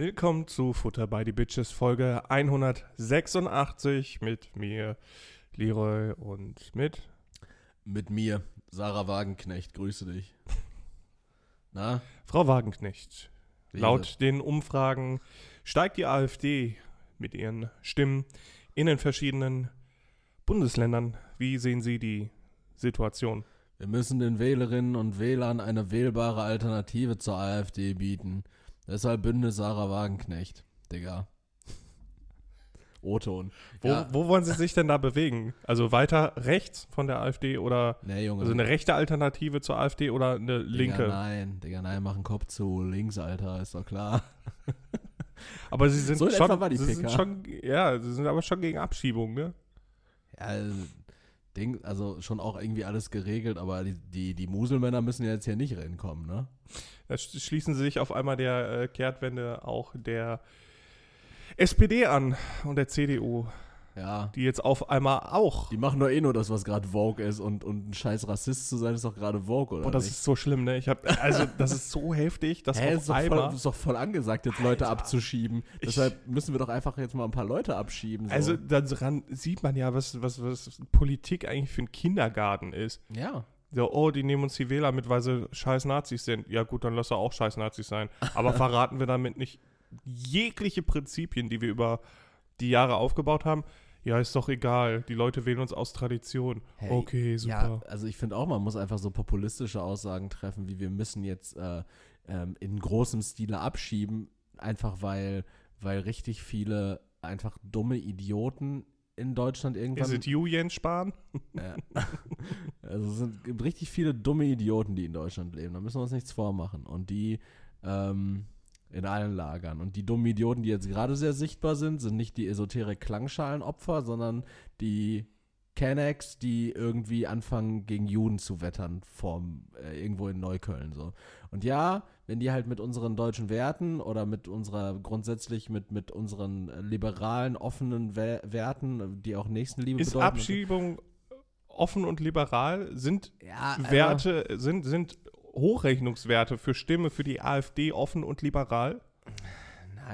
Willkommen zu Futter by the Bitches Folge 186 mit mir, Leroy und mit Mit mir, Sarah Wagenknecht, grüße dich. Na? Frau Wagenknecht. ist Laut den Umfragen steigt die AfD mit ihren Stimmen in den verschiedenen Bundesländern. Wie sehen Sie die Situation? Wir müssen den Wählerinnen und Wählern eine wählbare Alternative zur AfD bieten. Deshalb Bündnis Sarah Wagenknecht, Digga. O-Ton. Wo, Ja. wo wollen Sie sich denn da bewegen? Also weiter rechts von der AfD oder Nee, Junge. also eine rechte Alternative zur AfD oder eine Digga, linke? nein, Digga, nein, mach einen Kopf zu. Links, Alter, ist doch klar. Aber Sie sind So schon, Sie sind schon, ja, Sie sind aber schon gegen Abschiebung, ne? Ja, also, Ding, also schon auch irgendwie alles geregelt, aber die, die, die Muselmänner müssen ja jetzt hier nicht reinkommen, ne? Da sch- schließen sie sich auf einmal der äh, Kehrtwende auch der SPD an und der CDU, Ja. die jetzt auf einmal auch. Die machen doch eh nur das, was gerade Vogue ist und, und ein scheiß Rassist zu sein, ist doch gerade Vogue, oder? Boah, das nicht? ist so schlimm, ne? Ich hab, also das ist so heftig, dass Hä, auf ist doch, voll, einmal. ist doch voll angesagt, jetzt Leute Alter. abzuschieben. Ich- Deshalb müssen wir doch einfach jetzt mal ein paar Leute abschieben. So. Also daran sieht man ja, was, was, was Politik eigentlich für ein Kindergarten ist. ja. So, oh, die nehmen uns die Wähler mit, weil sie scheiß Nazis sind. Ja gut, dann lass er auch scheiß Nazis sein. Aber verraten wir damit nicht jegliche Prinzipien, die wir über die Jahre aufgebaut haben? Ja, ist doch egal. Die Leute wählen uns aus Tradition. Hey, okay, Ja, super. also ich finde auch, man muss einfach so populistische Aussagen treffen, wie wir müssen jetzt äh, ähm, in großem Stile abschieben, einfach weil, weil richtig viele einfach dumme Idioten in Deutschland irgendwann. Ist es you, Jens Spahn? Ja. also es sind, gibt richtig viele dumme Idioten, die in Deutschland leben. Da müssen wir uns nichts vormachen. Und die ähm, in allen Lagern. Und die dummen Idioten, die jetzt gerade sehr sichtbar sind, sind nicht die Esoterik-Klangschalenopfer, sondern die Kennex, die irgendwie anfangen, gegen Juden zu wettern, vorm, äh, irgendwo in Neukölln. So. Und ja, wenn die halt mit unseren deutschen Werten oder mit unserer, grundsätzlich mit, mit unseren äh, liberalen, offenen We Werten, die auch Nächstenliebe Ist bedeuten. so- Abschiebung offen und liberal? Sind ja, also- Werte, sind, sind Hochrechnungswerte für Stimme für die AfD offen und liberal?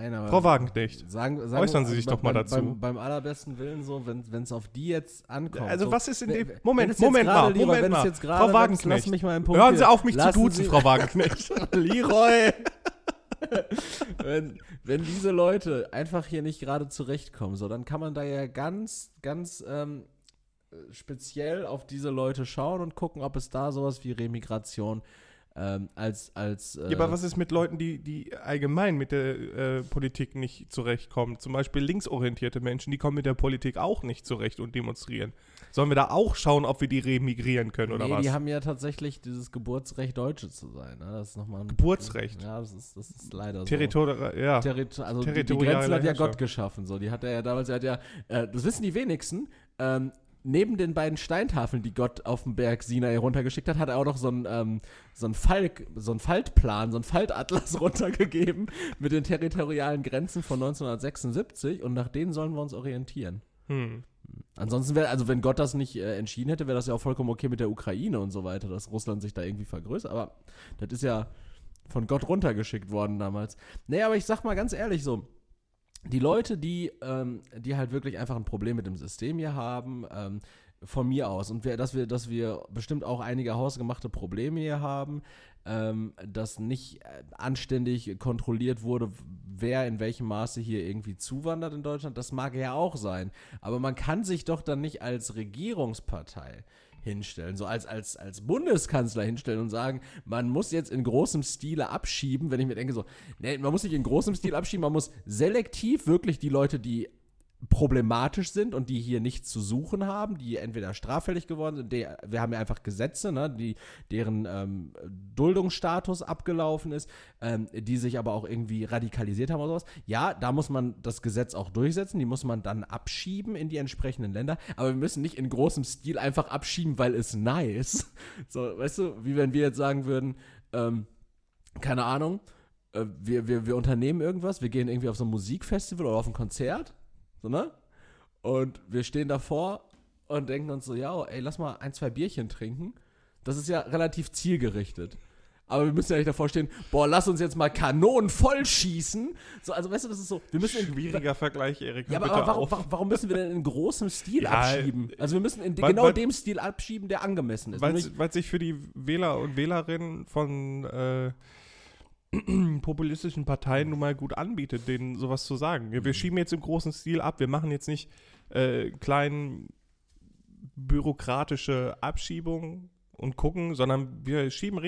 Nein, aber Frau Wagenknecht. Sagen, sagen, Äußern Sie sich beim- doch mal beim, dazu. Beim, beim allerbesten Willen so, wenn es auf die jetzt ankommt. Also so, was ist in dem... Moment, Moment mal, Leroy, Moment mal. Frau Wagenknecht. Lass mich mal Punkt Hören Sie auf, mich zu duzen, Sie- Frau Wagenknecht. Leroy! wenn, wenn diese Leute einfach hier nicht gerade zurechtkommen, so, dann kann man da ja ganz, ganz ähm, speziell auf diese Leute schauen und gucken, ob es da sowas wie Remigration ähm, als, als äh, Ja, aber was ist mit Leuten, die, die allgemein mit der äh, Politik nicht zurechtkommen? Zum Beispiel linksorientierte Menschen, die kommen mit der Politik auch nicht zurecht und demonstrieren. Sollen wir da auch schauen, ob wir die remigrieren können oder nee, was? die haben ja tatsächlich dieses Geburtsrecht, Deutsche zu sein. Ne? Das ist nochmal ein Geburtsrecht? Ja, das ist, das ist leider so. Territorial, ja. Territo also die, die Territoriale Grenzen hat ja. Gott geschaffen. So, die hat er ja damals, er hat ja, äh, das wissen die wenigsten. Ähm, neben den beiden Steintafeln, die Gott auf dem Berg Sinai runtergeschickt hat, hat er auch noch so einen ähm, so einen Falk, so einen Faltplan, so einen Faltatlas runtergegeben mit den territorialen Grenzen von 1976 und nach denen sollen wir uns orientieren. Hm. Ansonsten wäre, also wenn Gott das nicht äh, entschieden hätte, wäre das ja auch vollkommen okay mit der Ukraine und so weiter, dass Russland sich da irgendwie vergrößert. Aber das ist ja von Gott runtergeschickt worden damals. Nee, aber ich sag mal ganz ehrlich so, die Leute, die, ähm, die halt wirklich einfach ein Problem mit dem System hier haben, ähm, von mir aus, und wir, dass, wir, dass wir bestimmt auch einige hausgemachte Probleme hier haben, ähm, dass nicht äh, anständig kontrolliert wurde, wer in welchem Maße hier irgendwie zuwandert in Deutschland, das mag ja auch sein. Aber man kann sich doch dann nicht als Regierungspartei hinstellen, so als, als, als Bundeskanzler hinstellen und sagen, man muss jetzt in großem Stile abschieben, wenn ich mir denke so, nee, man muss nicht in großem Stil abschieben, man muss selektiv wirklich die Leute, die problematisch sind und die hier nichts zu suchen haben, die entweder straffällig geworden sind, die, wir haben ja einfach Gesetze, ne, die, deren ähm, Duldungsstatus abgelaufen ist, ähm, die sich aber auch irgendwie radikalisiert haben oder sowas. Ja, da muss man das Gesetz auch durchsetzen, die muss man dann abschieben in die entsprechenden Länder, aber wir müssen nicht in großem Stil einfach abschieben, weil es nice. So, weißt du, wie wenn wir jetzt sagen würden, ähm, keine Ahnung, äh, wir, wir, wir unternehmen irgendwas, wir gehen irgendwie auf so ein Musikfestival oder auf ein Konzert, so, ne? Und wir stehen davor und denken uns so, ja, ey, lass mal ein, zwei Bierchen trinken. Das ist ja relativ zielgerichtet. aber wir müssen ja nicht davor stehen, boah, lass uns jetzt mal Kanonen voll schießen. So, also weißt du, das ist so, wir müssen in, Schwieriger Vergleich, Erik. ja, aber, aber warum, warum, warum müssen wir denn in großem Stil Ja, abschieben? Also wir müssen in weil- genau weil- dem Stil abschieben, der angemessen ist. Weil sich für die Wähler und Wählerinnen von äh, populistischen Parteien nun mal gut anbietet, denen sowas zu sagen. Wir, wir schieben jetzt im großen Stil ab, wir machen jetzt nicht äh, kleinen bürokratische Abschiebungen und gucken, sondern wir schieben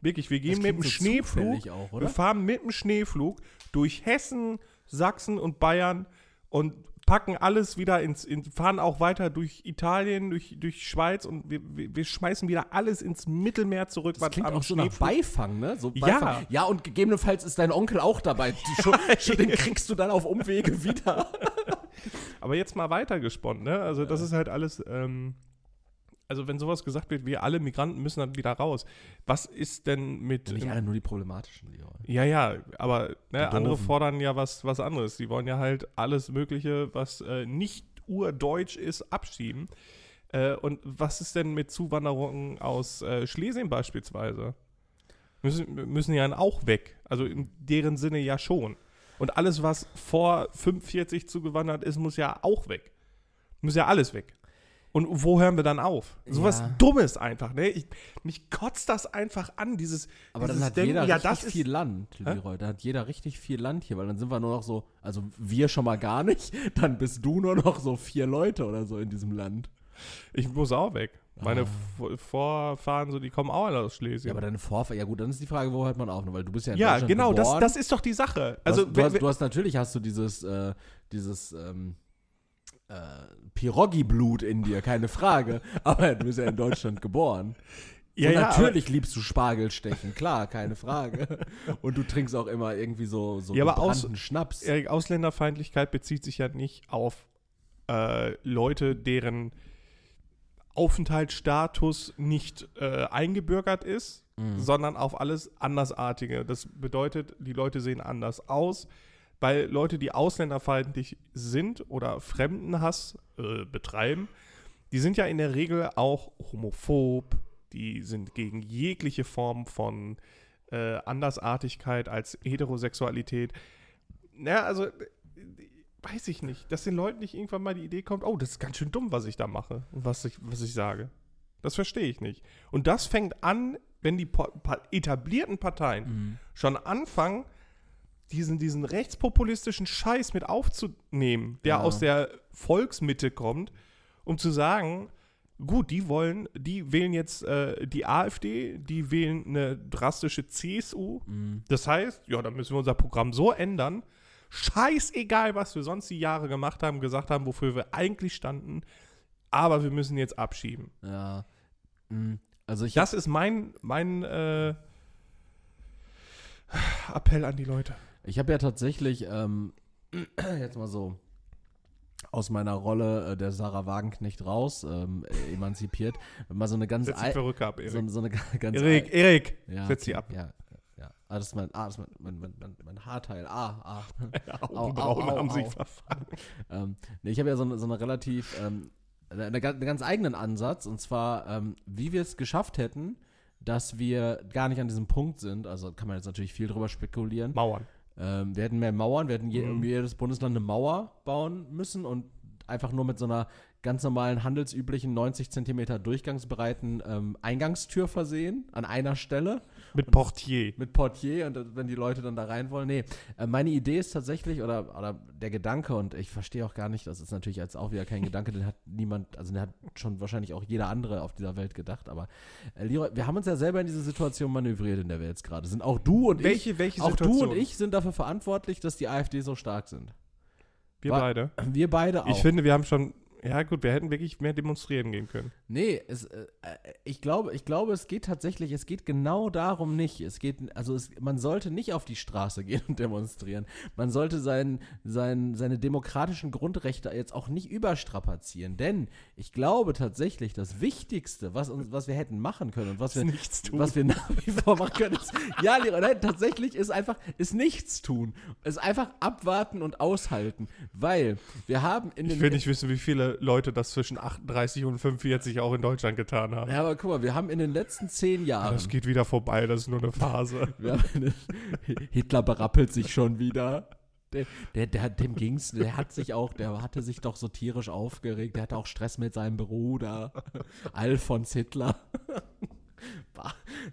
wirklich, wir gehen mit dem so Schneeflug, auch, wir fahren mit dem Schneeflug durch Hessen, Sachsen und Bayern und packen alles wieder ins, in, fahren auch weiter durch Italien, durch, durch Schweiz und wir, wir, schmeißen wieder alles ins Mittelmeer zurück, Das klingt auch so nach Beifang, ne? So Ja. Beifang. Ja, und gegebenenfalls ist dein Onkel auch dabei. Schon, den kriegst du dann auf Umwege wieder. Aber jetzt mal weitergesponnen, ne? Also das ist halt alles, ähm, also wenn sowas gesagt wird, wir alle Migranten müssen dann wieder raus. Was ist denn mit... Nicht alle nur die problematischen, Leon. Ja, ja, aber ne, Die andere fordern ja was, was anderes. Die wollen ja halt alles Mögliche, was äh, nicht urdeutsch ist, abschieben. Äh, und was ist denn mit Zuwanderungen aus äh, Schlesien beispielsweise? Müssen, müssen ja dann auch weg. Also in deren Sinne ja schon. Und alles, was vor 45 zugewandert ist, muss ja auch weg. Muss ja alles weg. Und wo hören wir dann auf? Sowas Ja. Dummes einfach, ne? Ich, mich kotzt das einfach an, dieses. Aber dann dieses hat Denken, jeder ja, richtig das ist viel Land, Leroy. Da hat jeder richtig viel Land hier, weil dann sind wir nur noch so, also wir schon mal gar nicht, dann bist du nur noch so vier Leute oder so in diesem Land. Ich muss auch weg. Meine Ah. Vorfahren, so, die kommen auch alle aus Ja, Schlesien. aber deine Vorfahren, ja gut, dann ist die Frage, wo hört man auf, weil du bist ja in Ja, Deutschland genau, das, geboren. das ist doch die Sache. Du Also, hast, du, hast, du hast natürlich hast du dieses, äh, dieses ähm, äh, Piroggi-Blut in dir, keine Frage. Aber du bist ja in Deutschland geboren. ja, und ja, natürlich liebst du Spargelstechen, klar, keine Frage. Und du trinkst auch immer irgendwie so, so Ja, aber aus- Schnaps. Erik, Ausländerfeindlichkeit bezieht sich ja nicht auf äh, Leute, deren Aufenthaltsstatus nicht äh, eingebürgert ist, Mhm. sondern auf alles Andersartige. Das bedeutet, die Leute sehen anders aus, weil Leute, die ausländerfeindlich sind oder Fremdenhass äh, betreiben, die sind ja in der Regel auch homophob, die sind gegen jegliche Form von äh, Andersartigkeit als Heterosexualität. Na, also, weiß ich nicht, dass den Leuten nicht irgendwann mal die Idee kommt, oh, das ist ganz schön dumm, was ich da mache und was ich, was ich sage. Das verstehe ich nicht. Und das fängt an, wenn die etablierten Parteien Mhm. schon anfangen, diesen, diesen rechtspopulistischen Scheiß mit aufzunehmen, der Ja. aus der Volksmitte kommt, um zu sagen, gut, die wollen, die wählen jetzt äh, die AfD, die wählen eine drastische CSU. Mhm. Das heißt, ja, dann müssen wir unser Programm so ändern. Scheißegal, was wir sonst die Jahre gemacht haben, gesagt haben, wofür wir eigentlich standen. Aber wir müssen jetzt abschieben. Ja. Mhm. Also ich Das ist mein, mein äh, Appell an die Leute. Ich habe ja tatsächlich ähm, jetzt mal so aus meiner Rolle äh, der Sarah Wagenknecht raus, ähm, äh, emanzipiert, mal so eine ganz Setz die ei- Perücke ab, Erik. so, so eine ga- ganz Erik, Erik, ja, setz okay, ab. Ja, ja. Ah, das ist mein, ah, das ist mein, mein, mein, mein, Haarteil. Ah, ah. Augenbrauen au, haben sich verfangen. ähm, nee, ich habe ja so eine, so eine relativ, ähm, eine, eine, ga- einen ganz eigenen Ansatz, und zwar, ähm, wie wir es geschafft hätten, dass wir gar nicht an diesem Punkt sind, also kann man jetzt natürlich viel drüber spekulieren, Mauern. Ähm, wir hätten mehr Mauern, wir hätten je, Mhm. jedes Bundesland eine Mauer bauen müssen und einfach nur mit so einer ganz normalen, handelsüblichen 90 Zentimeter durchgangsbreiten ähm, Eingangstür versehen, an einer Stelle, Mit Portier. mit Portier und äh, wenn die Leute dann da rein wollen. Nee, äh, meine Idee ist tatsächlich, oder, oder der Gedanke, und ich verstehe auch gar nicht, das ist natürlich jetzt auch wieder kein Gedanke, den hat niemand, also den hat schon wahrscheinlich auch jeder andere auf dieser Welt gedacht, aber äh, Leroy, wir haben uns ja selber in diese Situation manövriert, in der wir jetzt gerade sind. Auch du und ich Welche, welche auch Situation? du und ich sind dafür verantwortlich, dass die AfD so stark sind. Wir Wa- beide. Wir beide auch. Ich finde, wir haben schon. Ja, gut, wir hätten wirklich mehr demonstrieren gehen können. nee, es, äh, äh, ich, glaube, ich glaube, es geht tatsächlich, es geht genau darum nicht. Es geht, also es, man sollte nicht auf die Straße gehen und demonstrieren. Man sollte sein, sein, seine demokratischen Grundrechte jetzt auch nicht überstrapazieren. Denn ich glaube tatsächlich, das Wichtigste, was, uns, was wir hätten machen können und was wir, nichts tun. was wir nach wie vor machen können, ist, ja, nein, tatsächlich ist einfach, ist nichts tun. Es einfach abwarten und aushalten. Weil wir haben in Ich den will nicht wissen, wie viele viele Leute das zwischen 38 und 45 auch in Deutschland getan haben. Ja, aber guck mal, wir haben in den letzten zehn Jahren. Das geht wieder vorbei, das ist nur eine Phase. den, Hitler berappelt sich schon wieder. Der, der, der, dem ging's, der hat sich auch, der hatte sich doch so tierisch aufgeregt, der hatte auch Stress mit seinem Bruder, Alfons Hitler.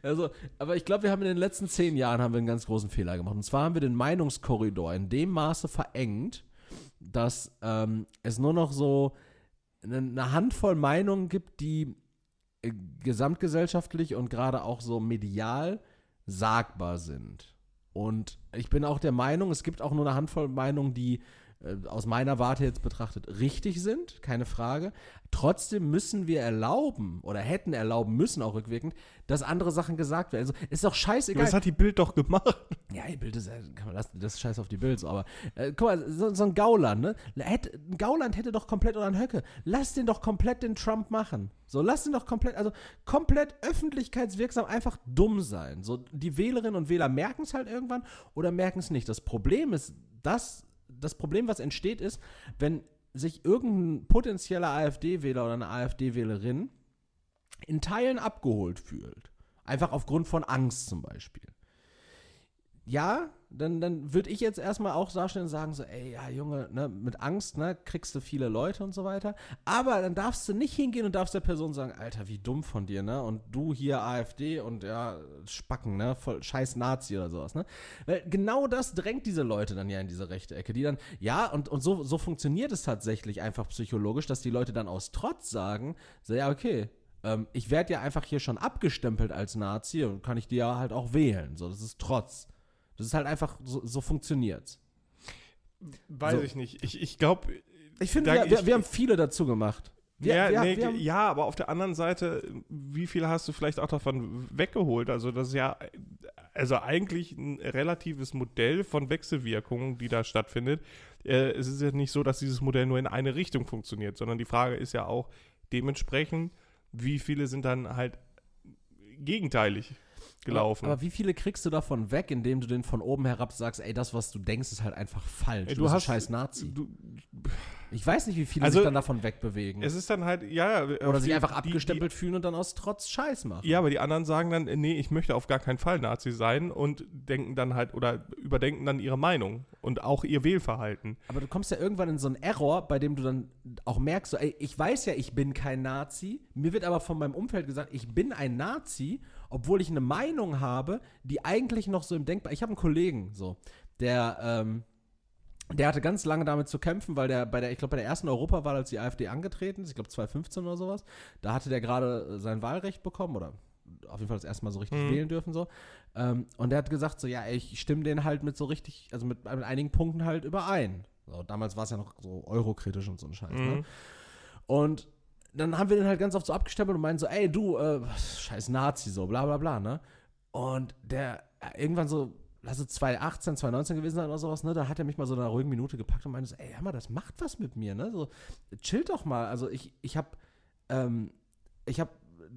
Also, aber ich glaube, wir haben in den letzten zehn Jahren haben wir einen ganz großen Fehler gemacht. Und zwar haben wir den Meinungskorridor in dem Maße verengt, dass ähm, es nur noch so eine, Handvoll Meinungen gibt, die äh, gesamtgesellschaftlich und gerade auch so medial sagbar sind. Und ich bin auch der Meinung, es gibt auch nur eine Handvoll Meinungen, die äh, aus meiner Warte jetzt betrachtet richtig sind, keine Frage. Trotzdem müssen wir erlauben oder hätten erlauben müssen auch rückwirkend, dass andere Sachen gesagt werden. Also ist doch scheißegal. Das hat die Bild doch gemacht. Ja, die Bild ist, kann man lassen, das ist scheiß auf die Bild, so, aber äh, guck mal, so, so ein Gauland, ne? Hätte, ein Gauland hätte doch komplett oder ein Höcke. Lass den doch komplett den Trump machen. So, lass den doch komplett, also komplett öffentlichkeitswirksam einfach dumm sein. So, die Wählerinnen und Wähler merken es halt irgendwann oder merken es nicht. Das Problem ist, dass das Problem, was entsteht, ist, wenn sich irgendein potenzieller AfD-Wähler oder eine AfD-Wählerin in Teilen abgeholt fühlt. Einfach aufgrund von Angst zum Beispiel. Ja, dann, dann würde ich jetzt erstmal auch darstellen und sagen, so, ey, ja, Junge, ne, mit Angst, ne, kriegst du viele Leute und so weiter. Aber dann darfst du nicht hingehen und darfst der Person sagen, Alter, wie dumm von dir, ne? Und du hier AfD und ja, Spacken, ne? Voll scheiß Nazi oder sowas, ne? Weil genau das drängt diese Leute dann ja in diese rechte Ecke, die dann, ja, und, und so, so funktioniert es tatsächlich einfach psychologisch, dass die Leute dann aus Trotz sagen, so, ja, okay, ähm, ich werde ja einfach hier schon abgestempelt als Nazi und kann ich dir ja halt auch wählen. So, das ist Trotz. Das ist halt einfach, so, so funktioniert's. Weiß So. ich nicht. Ich, ich glaube. Ich finde, wir, wir, wir haben viele dazu gemacht. Wir, ja, nee, haben, ja, aber auf der anderen Seite, wie viel hast du vielleicht auch davon weggeholt? Also das ist ja also eigentlich ein relatives Modell von Wechselwirkungen, die da stattfindet. Äh, es ist ja nicht so, dass dieses Modell nur in eine Richtung funktioniert, sondern die Frage ist ja auch dementsprechend, wie viele sind dann halt gegenteilig gelaufen. Aber, aber wie viele kriegst du davon weg, indem du den von oben herab sagst, ey, das, was du denkst, ist halt einfach falsch. Ey, du, du bist hast- ein scheiß Nazi. du, Ich weiß nicht, wie viele Also, sich dann davon wegbewegen. es ist dann halt, ja. Oder sich die- einfach die- abgestempelt fühlen und dann aus Trotz Scheiß machen. Ja, aber die anderen sagen dann, nee, ich möchte auf gar keinen Fall Nazi sein und denken dann halt oder überdenken dann ihre Meinung und auch ihr Wählverhalten. Aber du kommst ja irgendwann in so einen Error, bei dem du dann auch merkst, so, ey, ich weiß ja, ich bin kein Nazi. Mir wird aber von meinem Umfeld gesagt, ich bin ein Nazi, obwohl ich eine Meinung habe, die eigentlich noch so im Denkbar. Ich habe einen Kollegen, so, der, ähm, der hatte ganz lange damit zu kämpfen, weil der bei der, ich glaube, bei der ersten Europawahl, als die AfD angetreten ist, ich glaube 2015 oder sowas, da hatte der gerade sein Wahlrecht bekommen oder auf jeden Fall das erste Mal so richtig Mhm. wählen dürfen so. Ähm, und der hat gesagt so, ja, ey, ich stimme den halt mit so richtig, also mit, mit einigen Punkten halt überein. So, damals war es ja noch so eurokritisch und so ein Scheiß. Ne? Mhm. Und dann haben wir den halt ganz oft so abgestempelt und meinen so, ey, du, äh, scheiß Nazi, so, bla bla bla, ne? Und der äh, irgendwann so, es 2018, 2019 gewesen sein oder sowas, ne? Da hat er mich mal so in einer ruhigen Minute gepackt und meinte so, ey, hör mal, das macht was mit mir, ne? So, chill doch mal. Also ich, ich hab, ähm, ich hab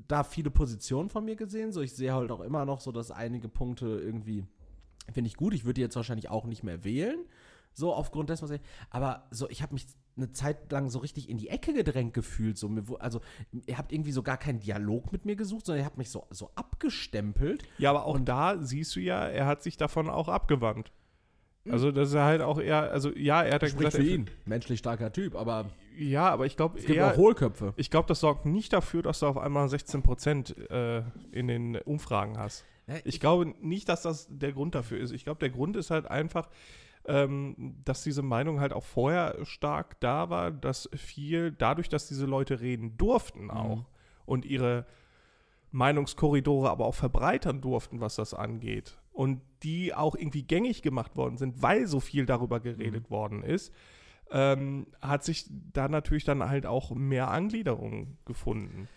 da viele Positionen von mir gesehen, so ich sehe halt auch immer noch so, dass einige Punkte irgendwie finde ich gut. Ich würde die jetzt wahrscheinlich auch nicht mehr wählen, so aufgrund dessen, was ich, aber so, ich habe mich eine Zeit lang so richtig in die Ecke gedrängt gefühlt. So, also, ihr habt irgendwie so gar keinen Dialog mit mir gesucht, sondern ihr habt mich so, so abgestempelt. Ja, aber auch da siehst du ja, er hat sich davon auch abgewandt. Also das ist halt auch eher, also ja, er hat ja Spricht gesagt, für ihn. Menschlich starker Typ, aber Ja, aber ich glaube es gibt eher, auch Hohlköpfe. ich glaube, das sorgt nicht dafür, dass du auf einmal 16 Prozent äh, in den Umfragen hast. Ich glaube nicht, dass das der Grund dafür ist. Ich glaube, der Grund ist halt einfach, ähm, dass diese Meinung halt auch vorher stark da war, dass viel, dadurch, dass diese Leute reden durften auch und ihre Meinungskorridore aber auch verbreitern durften, was das angeht. Und die auch irgendwie gängig gemacht worden sind, weil so viel darüber geredet worden ist, ähm, hat sich da natürlich dann halt auch mehr Angliederung gefunden.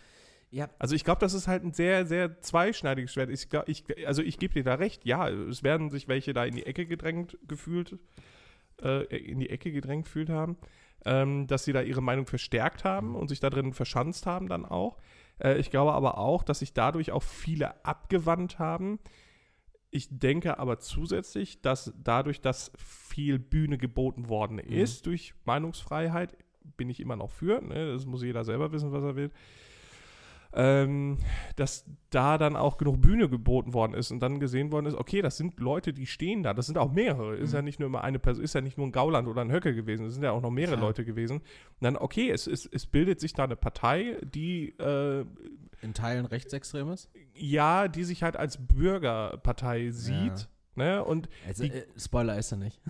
Ja, Also ich glaube, das ist halt ein sehr, sehr zweischneidiges Schwert. Ich, glaub- ich, also ich gebe dir da recht, ja, es werden sich welche da in die Ecke gedrängt gefühlt, äh, in die Ecke gedrängt gefühlt haben, ähm, dass sie da ihre Meinung verstärkt haben und sich da drin verschanzt haben dann auch. Äh, ich glaube aber auch, dass sich dadurch auch viele abgewandt haben. Ich denke aber zusätzlich, dass dadurch, dass viel Bühne geboten worden ist durch Meinungsfreiheit, bin ich immer noch für, ne? das muss jeder selber wissen, was er will, ähm, dass da dann auch genug Bühne geboten worden ist und dann gesehen worden ist, okay, das sind Leute, die stehen da, das sind auch mehrere, ist Mhm. ja nicht nur immer eine Person, ist ja nicht nur ein Gauland oder ein Höcke gewesen, es sind ja auch noch mehrere Klar. Leute gewesen. Und dann, okay, es, es, es bildet sich da eine Partei, die äh, In Teilen rechtsextremes? ja, die sich halt als Bürgerpartei sieht. Ne? Und Also, Die- äh, Spoiler ist er nicht.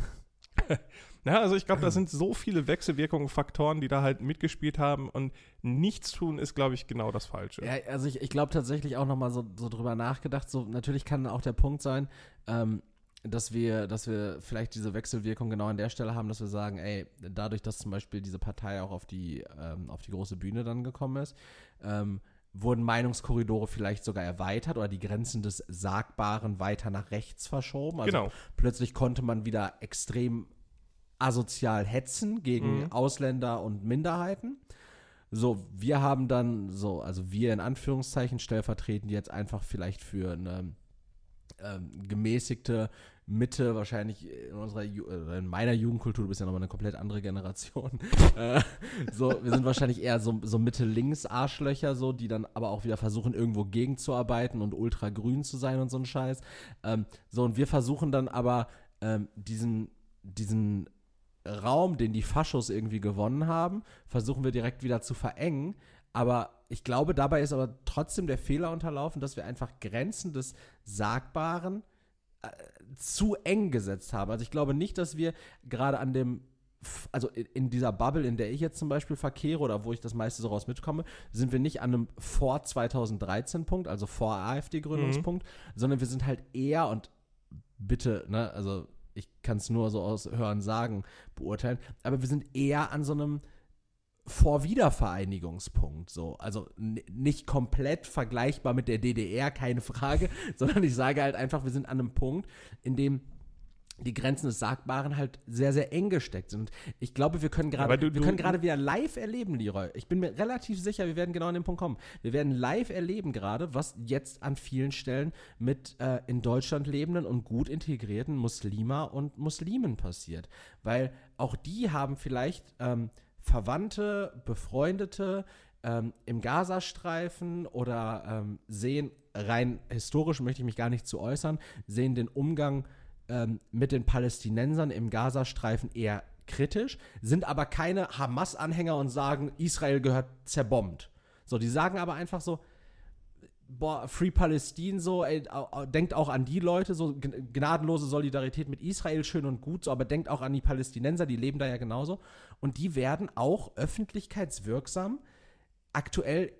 ja, also ich glaube, da sind so viele Wechselwirkungen, Faktoren, die da halt mitgespielt haben und nichts tun ist, glaube ich, genau das Falsche. Ja, also ich, ich glaube tatsächlich auch nochmal so, so drüber nachgedacht. So, natürlich kann auch der Punkt sein, ähm, dass wir, dass wir vielleicht diese Wechselwirkung genau an der Stelle haben, dass wir sagen, ey, dadurch, dass zum Beispiel diese Partei auch auf die, ähm, auf die große Bühne dann gekommen ist, ähm, wurden Meinungskorridore vielleicht sogar erweitert oder die Grenzen des Sagbaren weiter nach rechts verschoben. Also genau. plötzlich konnte man wieder extrem asozial hetzen gegen Mhm. Ausländer und Minderheiten. So, wir haben dann so, also wir in Anführungszeichen stellvertretend jetzt einfach vielleicht für eine ähm, gemäßigte Mitte, wahrscheinlich in unserer, Ju äh, in meiner Jugendkultur, du bist ja nochmal eine komplett andere Generation. äh, so, wir sind wahrscheinlich eher so, so Mitte-Links-Arschlöcher, so, die dann aber auch wieder versuchen, irgendwo gegenzuarbeiten und ultragrün zu sein und so ein Scheiß. Ähm, so, und wir versuchen dann aber ähm, diesen, diesen Raum, den die Faschos irgendwie gewonnen haben, versuchen wir direkt wieder zu verengen. Aber ich glaube, dabei ist aber trotzdem der Fehler unterlaufen, dass wir einfach Grenzen des Sagbaren äh, zu eng gesetzt haben. Also ich glaube nicht, dass wir gerade an dem, also in, dieser Bubble, in der ich jetzt zum Beispiel verkehre oder wo ich das meiste so raus mitkomme, sind wir nicht an einem vor 2013 Punkt, also vor AfD-Gründungspunkt, sondern wir sind halt eher und bitte, ne, also ich kann es nur so aus Hören sagen, beurteilen, aber wir sind eher an so einem Vorwiedervereinigungspunkt, so. Also nicht komplett vergleichbar mit der DDR, keine Frage, sondern ich sage halt einfach, wir sind an einem Punkt, in dem die Grenzen des Sagbaren halt sehr, sehr eng gesteckt sind. Und ich glaube, wir können gerade, wir können gerade wieder live erleben, Leroy. Ich bin mir relativ sicher, wir werden genau an den Punkt kommen. Wir werden live erleben gerade, was jetzt an vielen Stellen mit äh, in Deutschland lebenden und gut integrierten Muslima und Muslimen passiert. Weil auch die haben vielleicht ähm, Verwandte, Befreundete ähm, im Gazastreifen oder ähm, sehen, rein historisch möchte ich mich gar nicht zu äußern, sehen den Umgang ähm, mit den Palästinensern im Gazastreifen eher kritisch, sind aber keine Hamas-Anhänger und sagen, Israel gehört zerbombt. So, die sagen aber einfach so, boah, Free Palestine so, ey, denkt auch an die Leute, so gn- gnadenlose Solidarität mit Israel, schön und gut, so, aber denkt auch an die Palästinenser, die leben da ja genauso. Und die werden auch öffentlichkeitswirksam aktuell.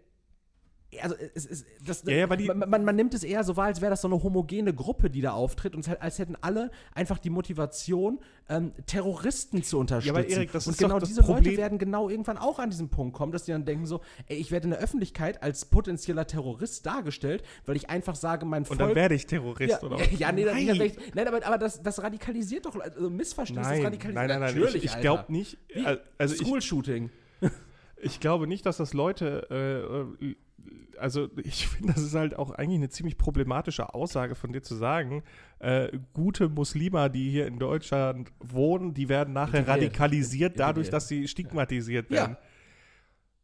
Also es ist das, Ja, ja, die- man, man, man nimmt es eher so wahr, als wäre das so eine homogene Gruppe, die da auftritt und es als hätten alle einfach die Motivation, ähm, Terroristen zu unterstützen. aber Erik, das und ist genau das diese Leute Problem- werden genau irgendwann auch an diesen Punkt kommen, dass die dann denken so, ey, ich werde in der Öffentlichkeit als potenzieller Terrorist dargestellt, weil ich einfach sage, mein Und Volk dann werde ich Terrorist ja, oder was? ja, nee, nein. nein, nein, nein aber, aber das, das radikalisiert doch, also Missverständnis Nein, radikalisiert. nein, nein, nein. Natürlich, ich ich Alter. glaube nicht. Wie? Also ich, School-Shooting. ich glaube nicht, dass das Leute. Äh, äh, also ich finde, das ist halt auch eigentlich eine ziemlich problematische Aussage von dir zu sagen. Äh, gute Muslime, die hier in Deutschland wohnen, die werden nachher Integriert. radikalisiert dadurch, Integriert. dass sie stigmatisiert Ja. werden.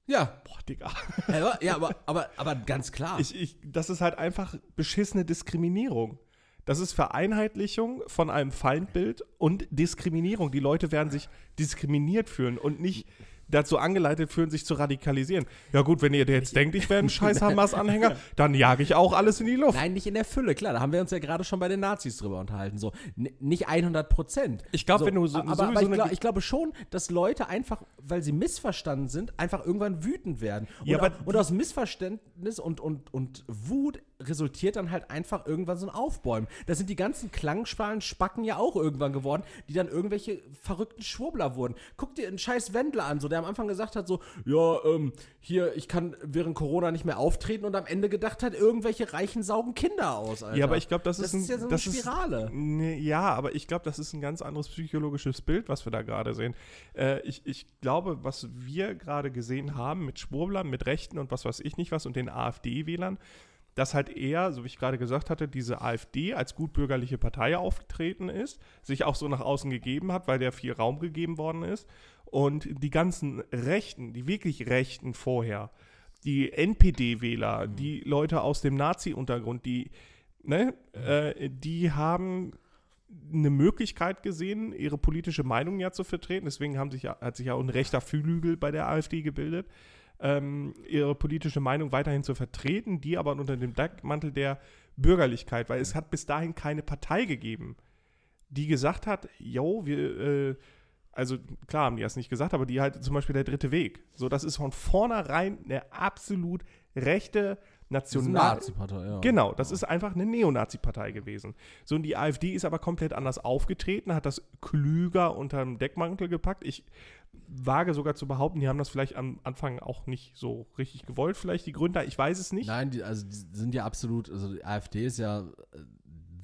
Ja, Boah, Digga. aber, ja aber, aber, aber ganz klar. Ich, ich, das ist halt einfach beschissene Diskriminierung. Das ist Vereinheitlichung von einem Feindbild und Diskriminierung. Die Leute werden sich diskriminiert fühlen und nicht dazu angeleitet fühlen, sich zu radikalisieren. Ja gut, wenn ihr jetzt denkt, ich wäre ein scheiß Hamas-Anhänger, dann jage ich auch alles in die Luft. Nein, nicht in der Fülle, klar. Da haben wir uns ja gerade schon bei den Nazis drüber unterhalten. So, n- nicht 100 Prozent. Ich glaub, wenn du so- aber, aber ich, glaub, ich glaube schon, dass Leute einfach, weil sie missverstanden sind, einfach irgendwann wütend werden. Und, Ja, aber und aus Missverständnis und, und, und Wut resultiert dann halt einfach irgendwann so ein Aufbäumen. Das sind die ganzen Klangschalen Spacken ja auch irgendwann geworden, die dann irgendwelche verrückten Schwurbler wurden. Guck dir einen scheiß Wendler an, so der am Anfang gesagt hat, so, ja, ähm, hier, ich kann während Corona nicht mehr auftreten und am Ende gedacht hat, irgendwelche Reichen saugen Kinder aus, Alter. Ja, aber ich glaube, das, Das ist, ist ja so eine das ist- Spirale. Nee, ja, aber ich glaube, das ist ein ganz anderes psychologisches Bild, was wir da gerade sehen. Äh, ich, ich glaube, was wir gerade gesehen haben mit Schwurblern, mit Rechten und was weiß ich nicht was und den AfD-Wählern, dass halt eher, so wie ich gerade gesagt hatte, diese AfD als gutbürgerliche Partei aufgetreten ist, sich auch so nach außen gegeben hat, weil der viel Raum gegeben worden ist. Und die ganzen Rechten, die wirklich Rechten vorher, die NPD-Wähler, Mhm. die Leute aus dem Nazi-Untergrund, die, ne, Mhm. äh, die haben eine Möglichkeit gesehen, ihre politische Meinung ja zu vertreten. Deswegen haben sich hat sich ja auch ein rechter Flügel bei der AfD gebildet, ähm, ihre politische Meinung weiterhin zu vertreten, die aber unter dem Deckmantel der Bürgerlichkeit, weil es hat bis dahin keine Partei gegeben, die gesagt hat, yo, wir, äh, also klar haben die das nicht gesagt, aber die halt zum Beispiel der dritte Weg. So, das ist von vornherein eine absolut rechte Das ist eine National. Nazi-Partei, ja. Genau, das ist einfach eine Neonazi-Partei gewesen. So, und die AfD ist aber komplett anders aufgetreten, hat das klüger unter dem Deckmantel gepackt. Ich wage sogar zu behaupten, die haben das vielleicht am Anfang auch nicht so richtig gewollt, vielleicht die Gründer, ich weiß es nicht. Nein, die, also die sind ja absolut, also die AfD ist ja äh,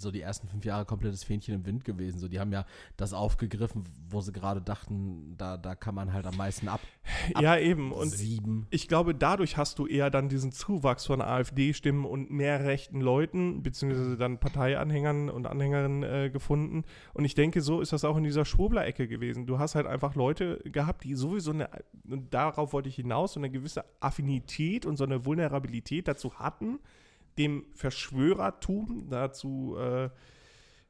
so die ersten fünf Jahre komplettes Fähnchen im Wind gewesen. So, die haben ja das aufgegriffen, wo sie gerade dachten, da, da kann man halt am meisten ab ja, eben. Und sieben. ich glaube, dadurch hast du eher dann diesen Zuwachs von AfD-Stimmen und mehr rechten Leuten, beziehungsweise dann Parteianhängern und Anhängerinnen äh, gefunden. Und ich denke, so ist das auch in dieser Schwurbler-Ecke gewesen. Du hast halt einfach Leute gehabt, die sowieso eine, und darauf wollte ich hinaus, so eine gewisse Affinität und so eine Vulnerabilität dazu hatten, dem Verschwörertum, dazu äh,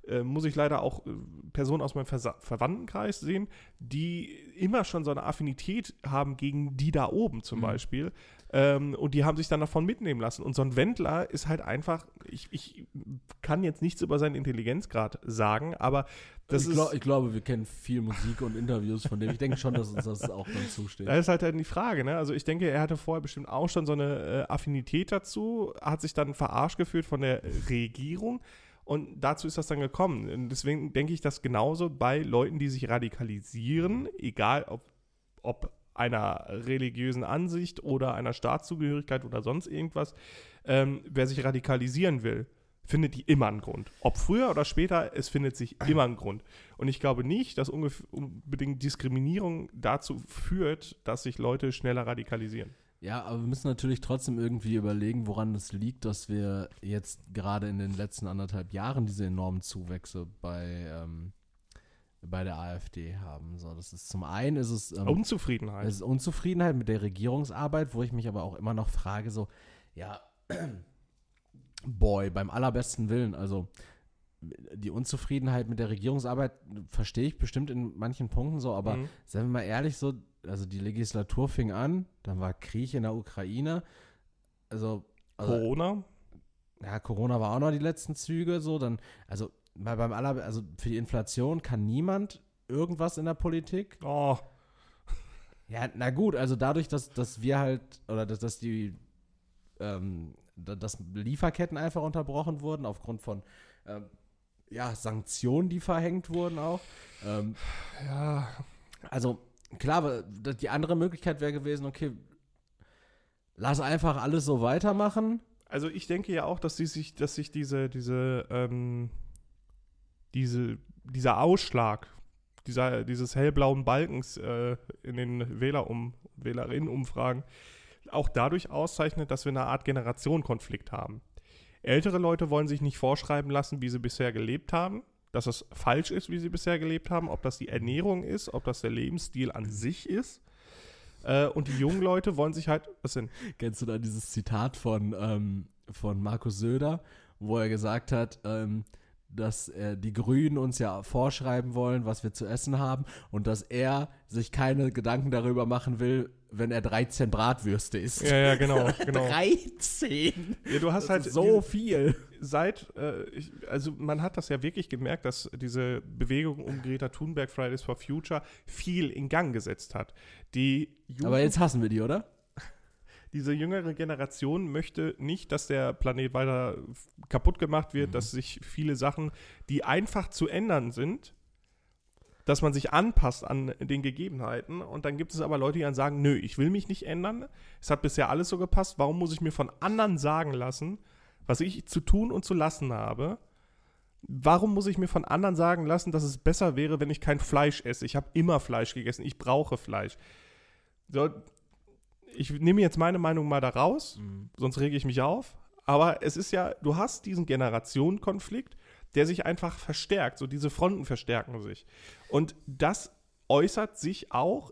äh, muss ich leider auch äh, Personen aus meinem Versa Verwandtenkreis sehen, die immer schon so eine Affinität haben gegen die da oben zum Mhm. Beispiel. Ähm, und die haben sich dann davon mitnehmen lassen. Und so ein Wendler ist halt einfach, ich, ich kann jetzt nichts über seinen Intelligenzgrad sagen, aber das ich, ist. glaub, ich glaube, wir kennen viel Musik und Interviews von dem. Ich denke schon, dass uns das auch dann zusteht. Da ist halt dann die Frage, ne? Also ich denke, er hatte vorher bestimmt auch schon so eine äh, Affinität dazu, hat sich dann verarscht gefühlt von der Regierung und dazu ist das dann gekommen. Und deswegen denke ich, dass genauso bei Leuten, die sich radikalisieren, egal ob, ob einer religiösen Ansicht oder einer Staatszugehörigkeit oder sonst irgendwas, ähm, wer sich radikalisieren will, findet die immer einen Grund. Ob früher oder später, es findet sich immer einen Grund. Und ich glaube nicht, dass unbedingt Diskriminierung dazu führt, dass sich Leute schneller radikalisieren. Ja, aber wir müssen natürlich trotzdem irgendwie überlegen, woran es liegt, dass wir jetzt gerade in den letzten anderthalb Jahren diese enormen Zuwächse bei, ähm, bei der AfD haben. So, das ist zum einen ist es, ähm, Unzufriedenheit. es ist Unzufriedenheit mit der Regierungsarbeit, wo ich mich aber auch immer noch frage, so, ja, boy, beim allerbesten Willen, also die Unzufriedenheit mit der Regierungsarbeit verstehe ich bestimmt in manchen Punkten so, aber Mhm. seien wir mal ehrlich, so, also die Legislatur fing an, dann war Krieg in der Ukraine, also, also Corona. ja, Corona war auch noch die letzten Züge, so, dann, also, bei, beim aller, also für die Inflation kann niemand irgendwas in der Politik. Oh, Ja, na gut, also dadurch, dass, dass wir halt, oder dass, dass die, ähm, da- dass Lieferketten einfach unterbrochen wurden aufgrund von, ähm, ja, Sanktionen, die verhängt wurden auch. Ähm, ja. also klar, die andere Möglichkeit wäre gewesen, okay, lass einfach alles so weitermachen. Also ich denke ja auch, dass sie sich, dass sich diese, diese, ähm, diese, dieser Ausschlag, dieser, dieses hellblauen Balkens äh, in den Wähler-Um, Wählerinnen-Umfragen auch dadurch auszeichnet, dass wir eine Art Generationenkonflikt haben. Ältere Leute wollen sich nicht vorschreiben lassen, wie sie bisher gelebt haben, dass es falsch ist, wie sie bisher gelebt haben, ob das die Ernährung ist, ob das der Lebensstil an sich ist. Äh, und die jungen Leute wollen sich halt, was denn? Kennst du da dieses Zitat von, ähm, von Markus Söder, wo er gesagt hat, ähm, dass äh, die Grünen uns ja vorschreiben wollen, was wir zu essen haben und dass er sich keine Gedanken darüber machen will, wenn er 13 Bratwürste isst. Ja, ja, genau, genau. 13! Ja, du hast Das halt so viel. seit, äh, ich, also man hat das ja wirklich gemerkt, dass diese Bewegung um Greta Thunberg, Fridays for Future, viel in Gang gesetzt hat. Die Jugend, Aber jetzt hassen wir die, oder? diese jüngere Generation möchte nicht, dass der Planet weiter kaputt gemacht wird, Mhm. dass sich viele Sachen, die einfach zu ändern sind, dass man sich anpasst an den Gegebenheiten. Und dann gibt es aber Leute, die dann sagen, nö, ich will mich nicht ändern. Es hat bisher alles so gepasst. Warum muss ich mir von anderen sagen lassen, was ich zu tun und zu lassen habe? Warum muss ich mir von anderen sagen lassen, dass es besser wäre, wenn ich kein Fleisch esse? Ich habe immer Fleisch gegessen. Ich brauche Fleisch. So, ich nehme jetzt meine Meinung mal da raus, sonst rege ich mich auf. Aber es ist ja, du hast diesen Generationenkonflikt, der sich einfach verstärkt. So diese Fronten verstärken sich. Und das äußert sich auch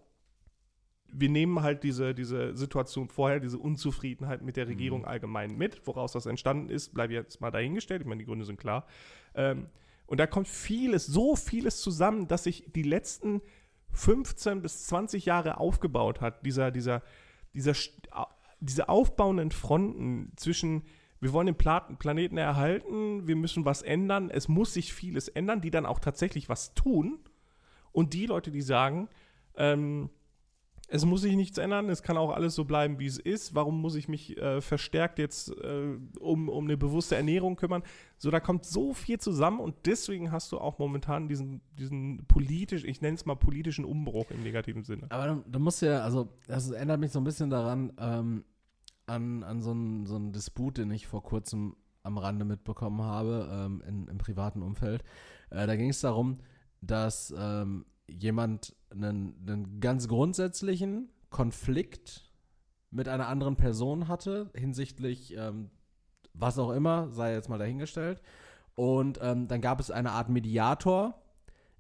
wir nehmen halt diese, diese Situation vorher, diese Unzufriedenheit mit der Regierung Mhm. allgemein mit. Woraus das entstanden ist, bleibe jetzt mal dahingestellt. Ich meine, die Gründe sind klar. Ähm, und da kommt vieles, so vieles zusammen, dass sich die letzten 15 bis 20 Jahre aufgebaut hat. Dieser, dieser, dieser, diese aufbauenden Fronten zwischen, wir wollen den Pla Planeten erhalten, wir müssen was ändern, es muss sich vieles ändern, die dann auch tatsächlich was tun. Und die Leute, die sagen, ähm, es muss sich nichts ändern, es kann auch alles so bleiben, wie es ist. Warum muss ich mich äh, verstärkt jetzt äh, um, um eine bewusste Ernährung kümmern? So, da kommt so viel zusammen und deswegen hast du auch momentan diesen, diesen politisch, ich nenne es mal politischen Umbruch im negativen Sinne. Aber da, da musst du ja, also das erinnert mich so ein bisschen daran, ähm, an, an so einen so Disput, den ich vor kurzem am Rande mitbekommen habe, ähm, in, im privaten Umfeld. Äh, da ging es darum, dass ähm, jemand einen, einen ganz grundsätzlichen Konflikt mit einer anderen Person hatte, hinsichtlich ähm, was auch immer, sei jetzt mal dahingestellt. Und ähm, dann gab es eine Art Mediator,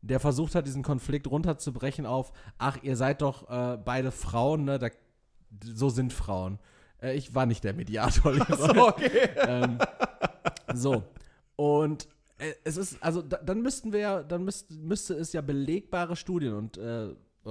der versucht hat, diesen Konflikt runterzubrechen auf, ach, ihr seid doch äh, beide Frauen, ne? Da, so sind Frauen. Äh, ich war nicht der Mediator. Leroy. okay. ähm, so. Und äh, es ist, also da, dann müssten wir ja, dann müsst, müsste es ja belegbare Studien und äh,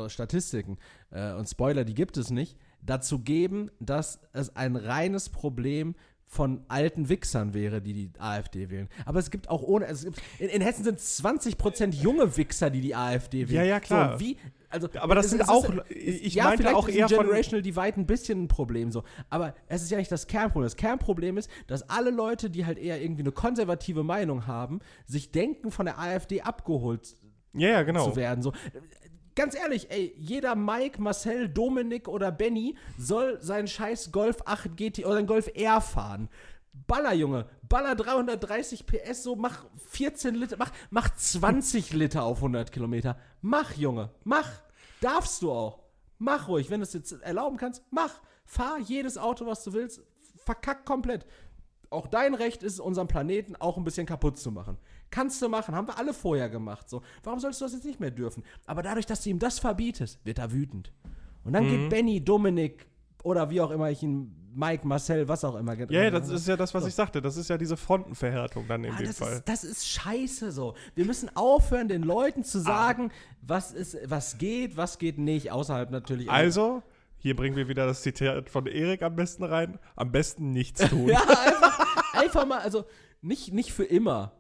Statistiken äh, und Spoiler, die gibt es nicht, dazu geben, dass es ein reines Problem von alten Wichsern wäre, die die AfD wählen. Aber es gibt auch ohne, es gibt, in, in Hessen sind 20% junge Wichser, die die AfD wählen. Ja, ja, klar. So, wie, also, Aber das sind es auch- ist- ich ja, meinte auch ist eher ein von- Generational Divide ein bisschen ein Problem so. Aber es ist ja nicht das Kernproblem. Das Kernproblem ist, dass alle Leute, die halt eher irgendwie eine konservative Meinung haben, sich denken, von der AfD abgeholt Ja, ja, genau. zu werden. So. Ganz ehrlich, ey, jeder Mike, Marcel, Dominik oder Benny soll seinen scheiß Golf 8 GT oder seinen Golf R fahren. Baller, Junge. Baller 330 PS, so mach 14 Liter, mach, mach 20 Liter auf 100 Kilometer. Mach, Junge, mach. Darfst du auch. Mach ruhig, wenn du es jetzt erlauben kannst, mach. Fahr jedes Auto, was du willst. Verkack komplett. Auch dein Recht ist es, unseren Planeten auch ein bisschen kaputt zu machen. Kannst du machen, haben wir alle vorher gemacht. So. Warum sollst du das jetzt nicht mehr dürfen? Aber dadurch, dass du ihm das verbietest, wird er wütend. Und dann Mhm. geht Benny, Dominik oder wie auch immer ich ihn, Mike, Marcel, was auch immer. Ja, ja, das ist ja das, was So. ich sagte. Das ist ja diese Frontenverhärtung dann in Ah, dem das, Fall. ist, das ist scheiße so. Wir müssen aufhören, den Leuten Ah. zu sagen, was, ist, was geht, was geht nicht, außerhalb natürlich. Also, hier bringen wir wieder das Zitat von Erik am besten rein. Am besten nichts tun. Ja, einfach, einfach mal, also nicht, nicht für immer.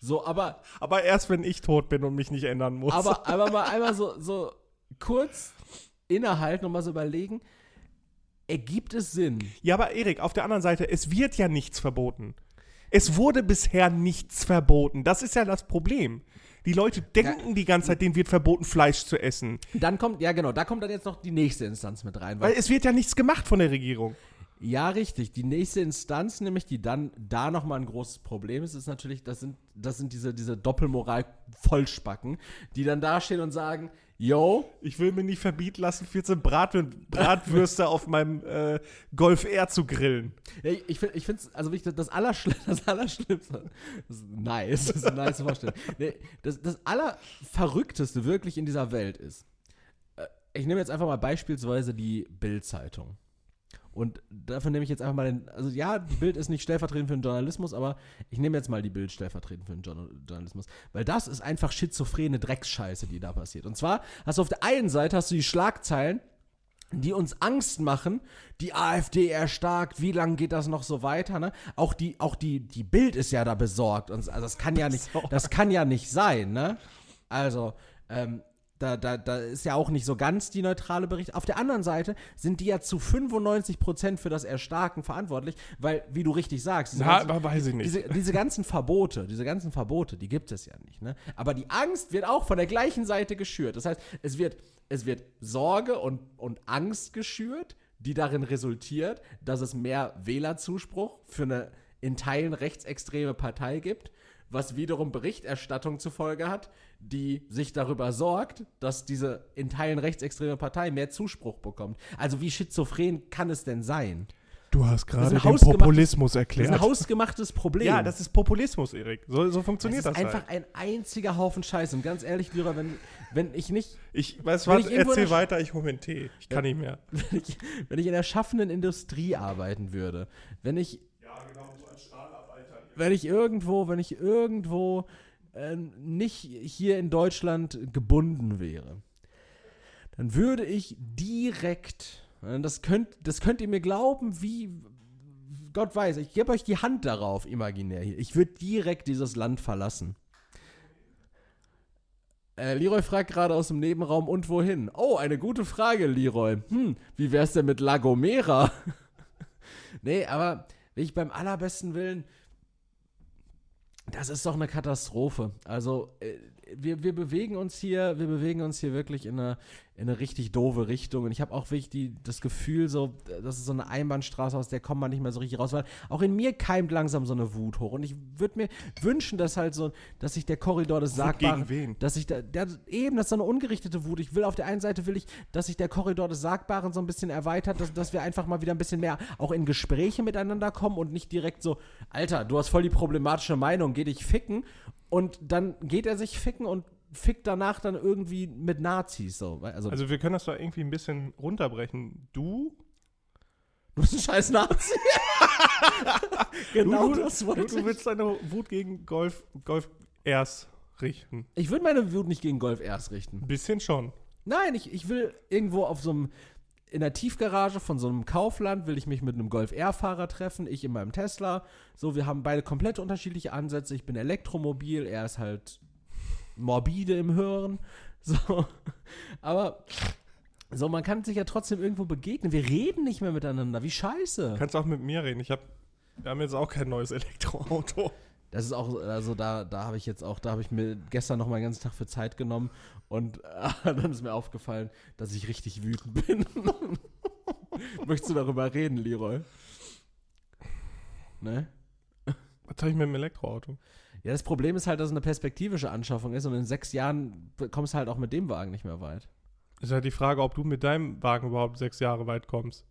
So, aber Aber erst wenn ich tot bin und mich nicht ändern muss. Aber, aber mal einmal so, so kurz innehalten und mal so überlegen, ergibt es Sinn? ja, aber Erik, auf der anderen Seite, es wird ja nichts verboten. Es wurde bisher nichts verboten. Das ist ja das Problem. Die Leute denken die ganze Zeit, denen wird verboten, Fleisch zu essen. Dann kommt, ja genau, da kommt dann jetzt noch die nächste Instanz mit rein. Weil es wird ja nichts gemacht von der Regierung. Ja, richtig. Die nächste Instanz, nämlich die dann da nochmal ein großes Problem ist, ist natürlich, das sind, das sind diese, diese Doppelmoral-Vollspacken, die dann dastehen und sagen, yo, Ich will mir nicht verbieten lassen, 14 Brat Bratwürste auf meinem äh, Golf R zu grillen. Ja, ich finde, ich find's, also wirklich, das, das, Allerschli das Allerschlimmste, das ist nice, das ist eine nice Vorstellung. Nee, das, das Allerverrückteste wirklich in dieser Welt ist, äh, ich nehme jetzt einfach mal beispielsweise die Bild-Zeitung. Und dafür nehme ich jetzt einfach mal den, also ja, die Bild ist nicht stellvertretend für den Journalismus, aber ich nehme jetzt mal die Bild stellvertretend für den Journal Journalismus. Weil das ist einfach schizophrene Drecksscheiße, die da passiert. Und zwar hast du auf der einen Seite hast du die Schlagzeilen, die uns Angst machen, die AfD erstarkt, wie lange geht das noch so weiter, ne? Auch die, auch die, die Bild ist ja da besorgt. Und, also das kann ja nicht, das kann ja nicht sein, ne? Also, ähm, da, da, da ist ja auch nicht so ganz die neutrale Bericht. Auf der anderen Seite sind die ja zu 95% für das Erstarken verantwortlich, weil, wie du richtig sagst, diese Na, ganzen- weiß ich nicht. diese, diese ganzen Verbote, diese ganzen Verbote, die gibt es ja nicht. Ne? Aber die Angst wird auch von der gleichen Seite geschürt. Das heißt, es wird, es wird Sorge und, und Angst geschürt, die darin resultiert, dass es mehr Wählerzuspruch für eine in Teilen rechtsextreme Partei gibt, was wiederum Berichterstattung zur Folge hat, die sich darüber sorgt, dass diese in Teilen rechtsextreme Partei mehr Zuspruch bekommt. Also wie schizophren kann es denn sein? Du hast Das gerade den ein hausgemachtes- Populismus Das ist erklärt. ein hausgemachtes Problem. ja, das ist Populismus, Erik. So, so das funktioniert ist das, einfach halt. ein einziger Haufen Scheiße. Und ganz ehrlich, Lyra, wenn, wenn ich nicht, Ich weiß Wenn was, ich erzähl weiter, ich hole mir einen Tee. Ich kann nicht mehr. wenn ich, wenn ich in der schaffenden Industrie arbeiten würde, wenn ich, Ja, genau, so als Stahlarbeiter. wenn ich irgendwo, wenn ich irgendwo äh, nicht hier in Deutschland gebunden wäre, dann würde ich direkt, äh, das könnt, das könnt ihr mir glauben, wie Gott weiß, ich gebe euch die Hand darauf, imaginär hier. Ich würde direkt dieses Land verlassen. Äh, Leroy fragt gerade aus dem Nebenraum, und wohin? Oh, eine gute Frage, Leroy. Hm, wie wär's denn mit La Gomera? nee, aber wenn ich beim allerbesten Willen, das ist doch eine Katastrophe. Also, äh, wir, wir bewegen uns hier, wir bewegen uns hier wirklich in eine, in eine richtig doofe Richtung. Und ich habe auch wirklich die, das Gefühl, so, das ist so eine Einbahnstraße, aus der kommt man nicht mehr so richtig raus, weil auch in mir keimt langsam so eine Wut hoch. Und ich würde mir wünschen, dass halt so, dass sich der Korridor des Sagbaren, gegen wen? dass ich da, der, eben, das ist so eine ungerichtete Wut. Ich will auf der einen Seite will ich, dass sich der Korridor des Sagbaren so ein bisschen erweitert, dass, dass wir einfach mal wieder ein bisschen mehr auch in Gespräche miteinander kommen und nicht direkt so, Alter, du hast voll die problematische Meinung, geh dich ficken. Und dann geht er sich ficken und fickt danach dann irgendwie mit Nazis. So. Also, Also wir können das doch irgendwie ein bisschen runterbrechen. Du, du bist ein scheiß Nazi. genau du, das du, wollte du ich. willst deine Wut gegen Golf, Golf erst richten. Ich würde meine Wut nicht gegen Golf erst richten. Ein bisschen schon. Nein, ich, ich will irgendwo auf so einem, in der Tiefgarage von so einem Kaufland, will ich mich mit einem Golf R-Fahrer treffen, ich in meinem Tesla. So, wir haben beide komplett unterschiedliche Ansätze. Ich bin elektromobil, er ist halt morbide im Hören. So, aber so, man kann sich ja trotzdem irgendwo begegnen. Wir reden nicht mehr miteinander. Wie scheiße. Du kannst auch mit mir reden. Ich hab, wir haben jetzt auch kein neues Elektroauto. Das ist auch, also da, da habe ich jetzt auch, da habe ich mir gestern noch mal den ganzen Tag für Zeit genommen und äh, dann ist mir aufgefallen, dass ich richtig wütend bin. Möchtest du darüber reden, Leroy? Ne? Was habe ich mit dem Elektroauto? Ja, das Problem ist halt, dass es eine perspektivische Anschaffung ist und in sechs Jahren kommst du halt auch mit dem Wagen nicht mehr weit. Ist halt die Frage, ob du mit deinem Wagen überhaupt sechs Jahre weit kommst.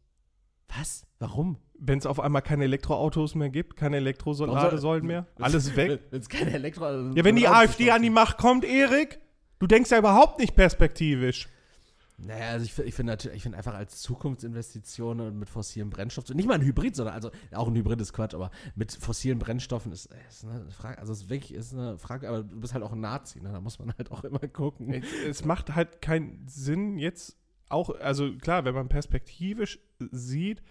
Was? Warum? Wenn es auf einmal keine Elektroautos mehr gibt, keine Elektroladesäulen mehr, alles weg. Wenn es keine Elektro... Ja, wenn die AfD an die Macht kommt, Erik, du denkst ja überhaupt nicht perspektivisch. Naja, also ich, ich finde ich finde einfach als Zukunftsinvestitionen und mit fossilen Brennstoffen, nicht mal ein Hybrid, sondern also auch ein Hybrid ist Quatsch, aber mit fossilen Brennstoffen ist, ist eine Frage, also es ist wirklich ist eine Frage, aber du bist halt auch ein Nazi, ne? da muss man halt auch immer gucken. Es, es macht halt keinen Sinn jetzt auch, also klar, wenn man perspektivisch sieht,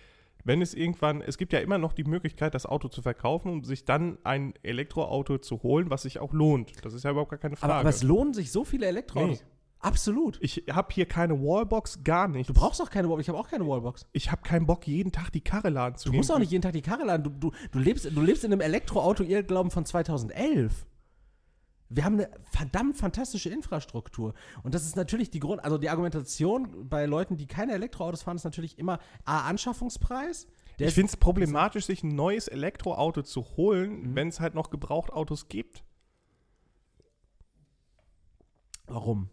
wenn es irgendwann, es gibt ja immer noch die Möglichkeit, das Auto zu verkaufen und sich dann ein Elektroauto zu holen, was sich auch lohnt. Das ist ja überhaupt gar keine Frage. Aber, aber es lohnen sich so viele Elektroautos. Nee. Absolut. ich habe hier keine Wallbox, gar nicht. Du brauchst auch keine Wallbox, ich habe auch keine Wallbox. Ich habe keinen Bock, jeden Tag die Karre laden zu Du musst auch nicht jeden Tag die Karre laden, du, du, du, lebst, du lebst in einem Elektroauto, ihr glauben, von 2011. Wir haben eine verdammt fantastische Infrastruktur. Und das ist natürlich die Grund, also die Argumentation bei Leuten, die keine Elektroautos fahren, ist natürlich immer A, Anschaffungspreis. Ich finde es problematisch, sich ein neues Elektroauto zu Mhm. holen, wenn es halt noch Gebrauchtautos gibt. Warum?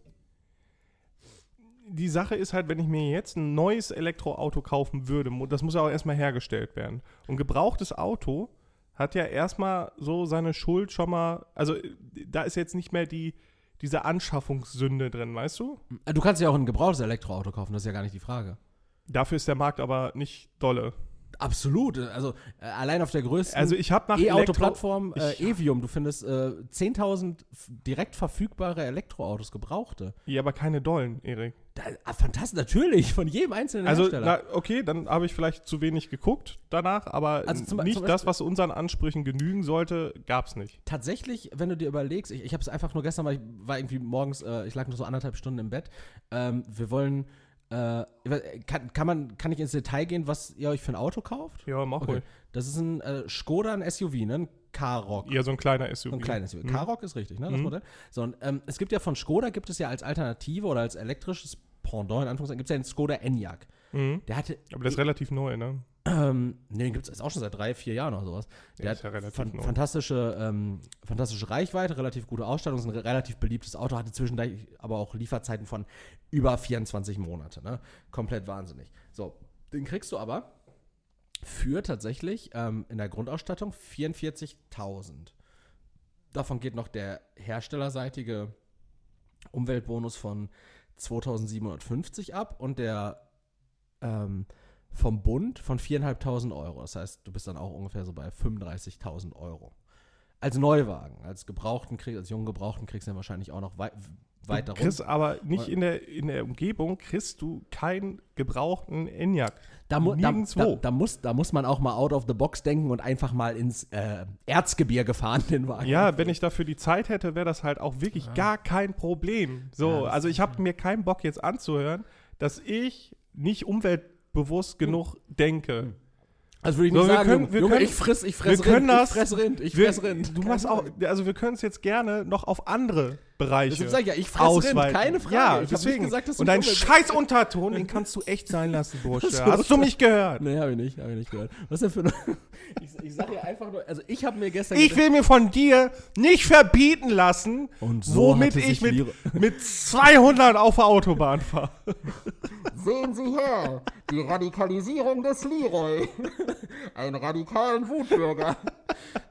Die Sache ist halt, wenn ich mir jetzt ein neues Elektroauto kaufen würde, das muss ja auch erstmal hergestellt werden. Und gebrauchtes Auto hat ja erstmal so seine Schuld schon mal, also äh, da ist jetzt nicht mehr die, diese Anschaffungssünde drin, weißt du? Du kannst ja auch ein gebrauchtes Elektroauto kaufen, das ist ja gar nicht die Frage. Dafür ist der Markt aber nicht dolle. Absolut. Also äh, allein auf der größten Also ich nach E-Auto-Plattform äh, Evium, du findest äh, 10.000 f- direkt verfügbare Elektroautos, gebrauchte. Ja, aber keine dollen, Erik. Da, ah, fantastisch, natürlich, von jedem einzelnen Also, Hersteller. na, okay, dann habe ich vielleicht zu wenig geguckt danach, aber Also zum- nicht zum das, was unseren Ansprüchen genügen sollte, gab's nicht. Tatsächlich, wenn du dir überlegst, ich, ich habe es einfach nur gestern, weil ich war irgendwie morgens, äh, ich lag nur so anderthalb Stunden im Bett. Ähm, wir wollen, äh, weiß, kann, kann man, kann ich ins Detail gehen, was ihr euch für ein Auto kauft? Ja, mach Okay. ruhig. Das ist ein äh, Skoda, ein SUV, ne? Ein K-Rock. Ja, so ein kleiner SUV. So ein kleines SUV. Mhm. K-Rock ist richtig, ne? Das Mhm. Modell. So, und, ähm, es gibt ja von Skoda, gibt es ja als Alternative oder als elektrisches Pendant, in Anführungszeichen, gibt es ja den Skoda Enyaq. Mhm. Der hatte, Aber das ist relativ neu, ne? Ähm, ne, den gibt es auch schon seit drei, vier Jahren oder sowas. Der Ja, hat ja relativ fan fantastische, ähm, fantastische Reichweite, relativ gute Ausstattung, ist ein re- relativ beliebtes Auto, hatte zwischendurch aber auch Lieferzeiten von über 24 Monate, ne? Komplett wahnsinnig. So, den kriegst du aber für tatsächlich ähm, in der Grundausstattung 44.000. Davon geht noch der herstellerseitige Umweltbonus von 2750 ab und der ähm, vom Bund von 4.500 Euro. Das heißt, du bist dann auch ungefähr so bei 35.000 Euro. Als Neuwagen, als Gebrauchten kriegst, als jungen Gebrauchten kriegst du dann wahrscheinlich auch noch wei weiter Du kriegst aber nicht in der, in der Umgebung, kriegst du keinen gebrauchten Enyaq. Da, mu da, da, da, muss, da muss man auch mal out of the box denken und einfach mal ins äh, Erzgebirge fahren, den Wagen. Ja, wenn ich dafür die Zeit hätte, wäre das halt auch wirklich gar kein Problem. So, Ja, also ich habe mir keinen Bock jetzt anzuhören, dass ich nicht umweltbewusst genug denke. Also würde ich So, nicht wir sagen, können- Junge, wir Junge, können- ich friss, ich fress wir können Rind, das- ich fress Rind, ich Wir- fress Rind. Du machst auch, also wir können es jetzt gerne noch auf andere Bereiche Deshalb sag ich ja, ich fress Rind, keine Frage. Ja, Ich hab deswegen. gesagt, dass du Und dein scheiß Unterton, den kannst du echt sein lassen, Bursche. So. Hast du mich gehört? Nee, habe ich nicht, habe ich nicht gehört. Was denn für eine. ich, ich sag ja einfach nur, also ich habe mir gestern. Ich will mir von dir nicht verbieten lassen, Und so womit ich mit, Lira- mit 200 auf der Autobahn fahre. Sehen Sie her, die Radikalisierung des Leroy. Einen radikalen Wutbürger.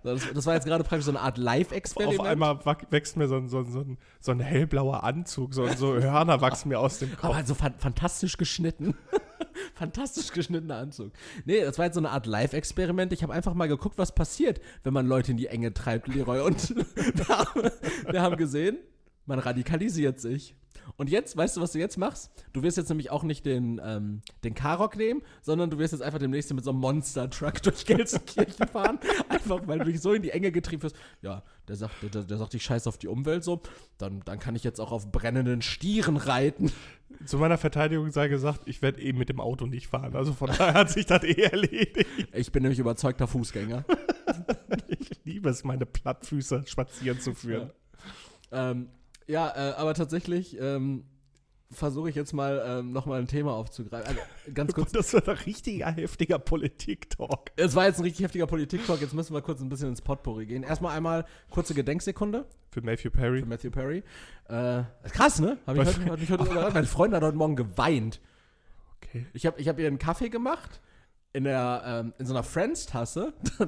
das, das war jetzt gerade praktisch so eine Art Live-Experiment. Auf einmal wächst mir so ein, so, ein, so, ein, so ein hellblauer Anzug, so, so Hörner wachsen mir aus dem Kopf. Aber so fan fantastisch geschnitten. fantastisch geschnittener Anzug. Nee, das war jetzt so eine Art Live-Experiment. Ich habe einfach mal geguckt, was passiert, wenn man Leute in die Enge treibt, Leroy. Und wir haben, wir haben gesehen, man radikalisiert sich. Und jetzt, weißt du, was du jetzt machst? Du wirst jetzt nämlich auch nicht den, ähm, den Karok nehmen, sondern du wirst jetzt einfach demnächst mit so einem Monster-Truck durch Gelsenkirchen fahren. Einfach, weil du dich so in die Enge getrieben wirst. Ja, der sagt, der, der sagt, ich scheiß auf die Umwelt so. Dann, dann kann ich jetzt auch auf brennenden Stieren reiten. Zu meiner Verteidigung sei gesagt, ich werde eben mit dem Auto nicht fahren. Also von daher hat sich das eh erledigt. Ich bin nämlich überzeugter Fußgänger. Ich liebe es, meine Plattfüße spazieren zu führen. ähm, ja, äh, aber tatsächlich ähm, versuche ich jetzt mal ähm, nochmal ein Thema aufzugreifen. Also, ganz kurz. Das wird ein richtiger, heftiger Politik-Talk. Es war jetzt ein richtig heftiger Politik-Talk, jetzt müssen wir kurz ein bisschen ins Potpourri gehen. Erstmal einmal kurze Gedenksekunde Für Matthew Perry. für Matthew Perry. Äh, krass, ne? Hab ich heute, ich heute überrascht. Meine Freundin hat heute Morgen geweint. Okay. Ich habe ich hab ihr einen Kaffee gemacht. In, der, ähm, in so einer Friends-Tasse.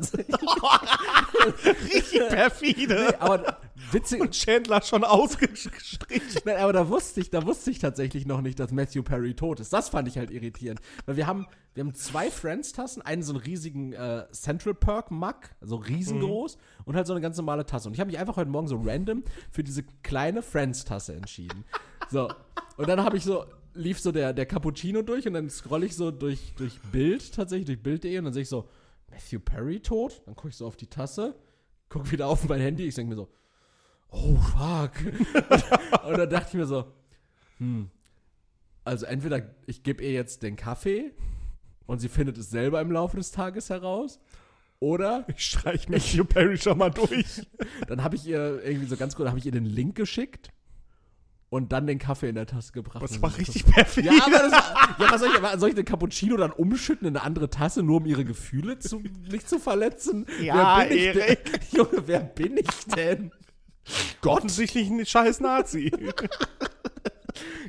Richtig perfide. aber witzig, Und Chandler schon ausgestrichen. Nein, aber da wusste ich, da wusste ich tatsächlich noch nicht, dass Matthew Perry tot ist. Das fand ich halt irritierend. Weil wir haben, wir haben zwei Friends-Tassen, einen so einen riesigen äh, Central Perk-Mug, also riesengroß, und halt so eine ganz normale Tasse. Und ich habe mich einfach heute Morgen so random für diese kleine Friends-Tasse entschieden. So. Und dann habe ich so, lief so der, der Cappuccino durch und dann scroll ich so durch, durch Bild tatsächlich, durch Bild.de und dann sehe ich so, Matthew Perry tot? Dann gucke ich so auf die Tasse, gucke wieder auf mein Handy, ich denke mir so, oh fuck. Und dann dachte ich mir so, hm, also entweder ich gebe ihr jetzt den Kaffee und sie findet es selber im Laufe des Tages heraus, oder Ich streich Matthew Perry schon mal durch. dann habe ich ihr irgendwie so ganz kurz, habe ich ihr den Link geschickt und dann den Kaffee in der Tasse gebracht. Das war so- richtig perfide. Ja, aber das war, ja, was soll ich, soll ich den Cappuccino dann umschütten in eine andere Tasse, nur um ihre Gefühle zu, nicht zu verletzen? Ja, wer bin ich denn? Junge, wer bin ich denn? Offensichtlich ein scheiß Nazi.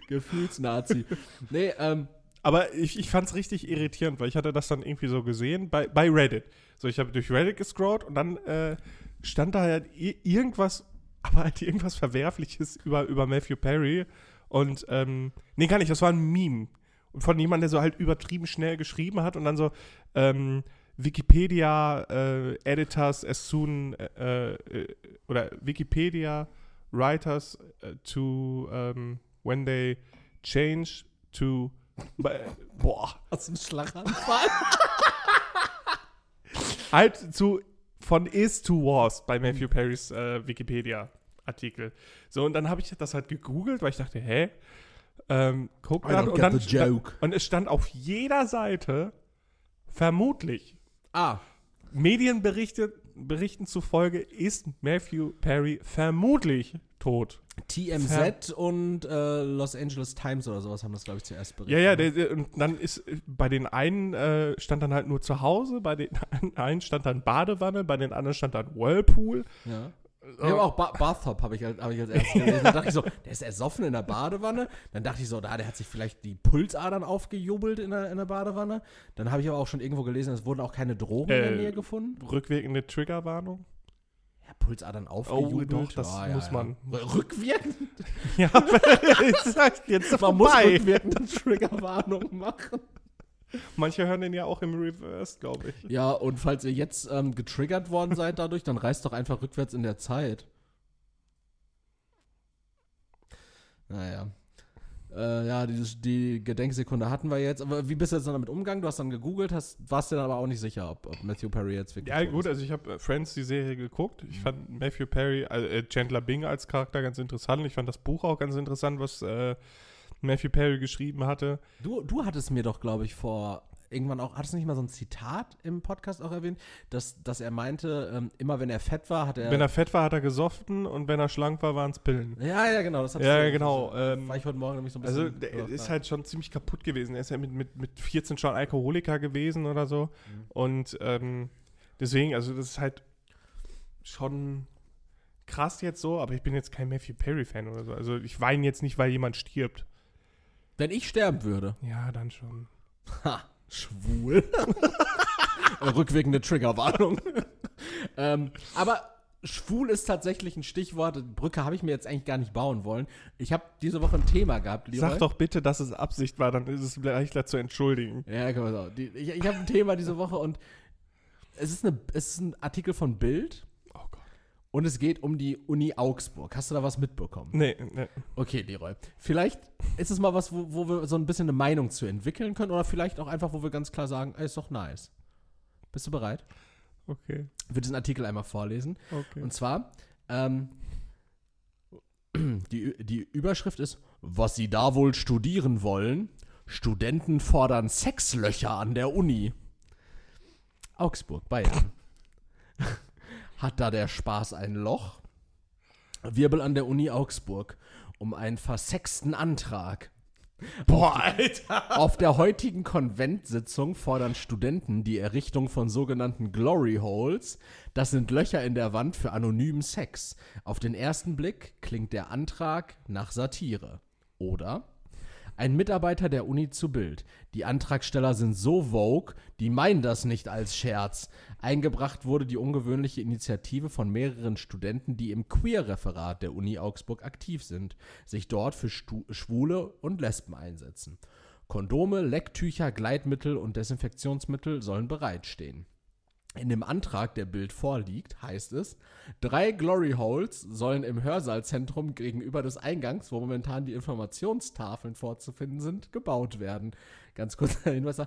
Gefühlsnazi. Nee, ähm, Aber ich, ich fand es richtig irritierend, weil ich hatte das dann irgendwie so gesehen bei, bei Reddit. So, ich habe durch Reddit gescrollt und dann äh, stand da halt irgendwas, aber halt irgendwas Verwerfliches über, über Matthew Perry. Und, ähm, nee, gar nicht, das war ein Meme. Und von jemandem, der so halt übertrieben schnell geschrieben hat und dann so, ähm, Wikipedia äh, Editors as soon äh, äh, oder Wikipedia Writers äh, to ähm, when they change to Boah. du einen Schlaganfall? Halt zu von is to was bei Matthew Perrys äh, Wikipedia-Artikel. So, und dann habe ich das halt gegoogelt, weil ich dachte, hä? Ähm, guck grad, und, dann, joke. und es stand auf jeder Seite vermutlich. Ah, Medienberichte berichten zufolge ist Matthew Perry vermutlich tot. TMZ und äh, Los Angeles Times oder sowas haben das, glaube ich, zuerst berichtet. Ja, ja, der, der, und dann ist bei den einen äh, stand dann halt nur zu Hause, bei den einen stand dann Badewanne, bei den anderen stand dann Whirlpool. ja. Ich habe auch ba Bathtub habe ich, als- hab ich als erstes gelesen. Dann dachte ich so, der ist ersoffen in der Badewanne. Dann dachte ich so, da, der hat sich vielleicht die Pulsadern aufgejubelt in der, in der Badewanne. Dann habe ich aber auch schon irgendwo gelesen, es wurden auch keine Drogen in der Äh, Nähe gefunden. Rückwirkende Triggerwarnung? Ja, Pulsadern aufgejubelt. doch, das Ja, ja, muss ja. man. R- Rückwirkend? Ja, jetzt ist jetzt Man muss vorbei. rückwirkend Triggerwarnung machen. Manche hören den ja auch im Reverse, glaube ich. Ja, und falls ihr jetzt ähm, getriggert worden seid dadurch, dann reist doch einfach rückwärts in der Zeit. Naja. Äh, ja, dieses, die Gedenksekunde hatten wir jetzt. Aber wie bist du jetzt damit umgegangen? Du hast dann gegoogelt, hast, warst dir dann aber auch nicht sicher, ob, ob Matthew Perry jetzt wirklich. Ja, gut, ist. also ich habe Friends, die Serie, geguckt. Ich fand Matthew Perry, äh, Chandler Bing als Charakter ganz interessant. Ich fand das Buch auch ganz interessant, was äh, Matthew Perry geschrieben hatte. Du, du hattest mir doch, glaube ich, vor irgendwann auch, hattest du nicht mal so ein Zitat im Podcast auch erwähnt, dass, dass er meinte, ähm, immer wenn er fett war, hat er. Wenn er fett war, hat er gesoffen und wenn er schlank war, waren es Pillen. ja, ja, genau. Das hattest Ja, du- genau, ähm, war ich heute Morgen nämlich so ein Also bisschen. der drüber ist halt schon ziemlich kaputt gewesen. Er ist ja mit, mit, mit 14 schon Alkoholiker gewesen oder so. Und ähm, deswegen, also das ist halt schon krass jetzt so, aber ich bin jetzt kein Matthew Perry-Fan oder so. Also ich weine jetzt nicht, weil jemand stirbt. Wenn ich sterben würde. Ja, dann schon. Ha, schwul. Rückwirkende Triggerwarnung. ähm, aber schwul ist tatsächlich ein Stichwort. Brücke habe ich mir jetzt eigentlich gar nicht bauen wollen. Ich habe diese Woche ein Thema gehabt, Leroy. Sag doch bitte, dass es Absicht war, dann ist es leichter zu entschuldigen. Ja, man sagen. Die, ich ich habe ein Thema diese Woche und es ist, eine, es ist ein Artikel von Bild. Und es geht um die Uni Augsburg. Hast du da was mitbekommen? Nee, nee. Okay, Leroy. Vielleicht ist es mal was, wo, wo wir so ein bisschen eine Meinung zu entwickeln können oder vielleicht auch einfach, wo wir ganz klar sagen, ey, ist doch nice. Bist du bereit? Okay. Ich würde diesen Artikel einmal vorlesen. Okay. Und zwar, ähm, die, die Überschrift ist, was Sie da wohl studieren wollen? Studenten fordern Sexlöcher an der Uni. Augsburg, Bayern. Hat da der Spaß ein Loch? Wirbel an der Uni Augsburg um einen versexten Antrag. Boah, Alter. Auf der heutigen Konventsitzung fordern Studenten die Errichtung von sogenannten Glory Holes. Das sind Löcher in der Wand für anonymen Sex. Auf den ersten Blick klingt der Antrag nach Satire. Oder ein Mitarbeiter der Uni zu Bild. Die Antragsteller sind so vogue, die meinen das nicht als Scherz. Eingebracht wurde die ungewöhnliche Initiative von mehreren Studenten, die im Queer-Referat der Uni Augsburg aktiv sind, sich dort für Stu Schwule und Lesben einsetzen. Kondome, Lecktücher, Gleitmittel und Desinfektionsmittel sollen bereitstehen. In dem Antrag, der Bild vorliegt, heißt es, drei Glory Holes sollen im Hörsaalzentrum gegenüber des Eingangs, wo momentan die Informationstafeln vorzufinden sind, gebaut werden. Ganz kurz der Hinweis,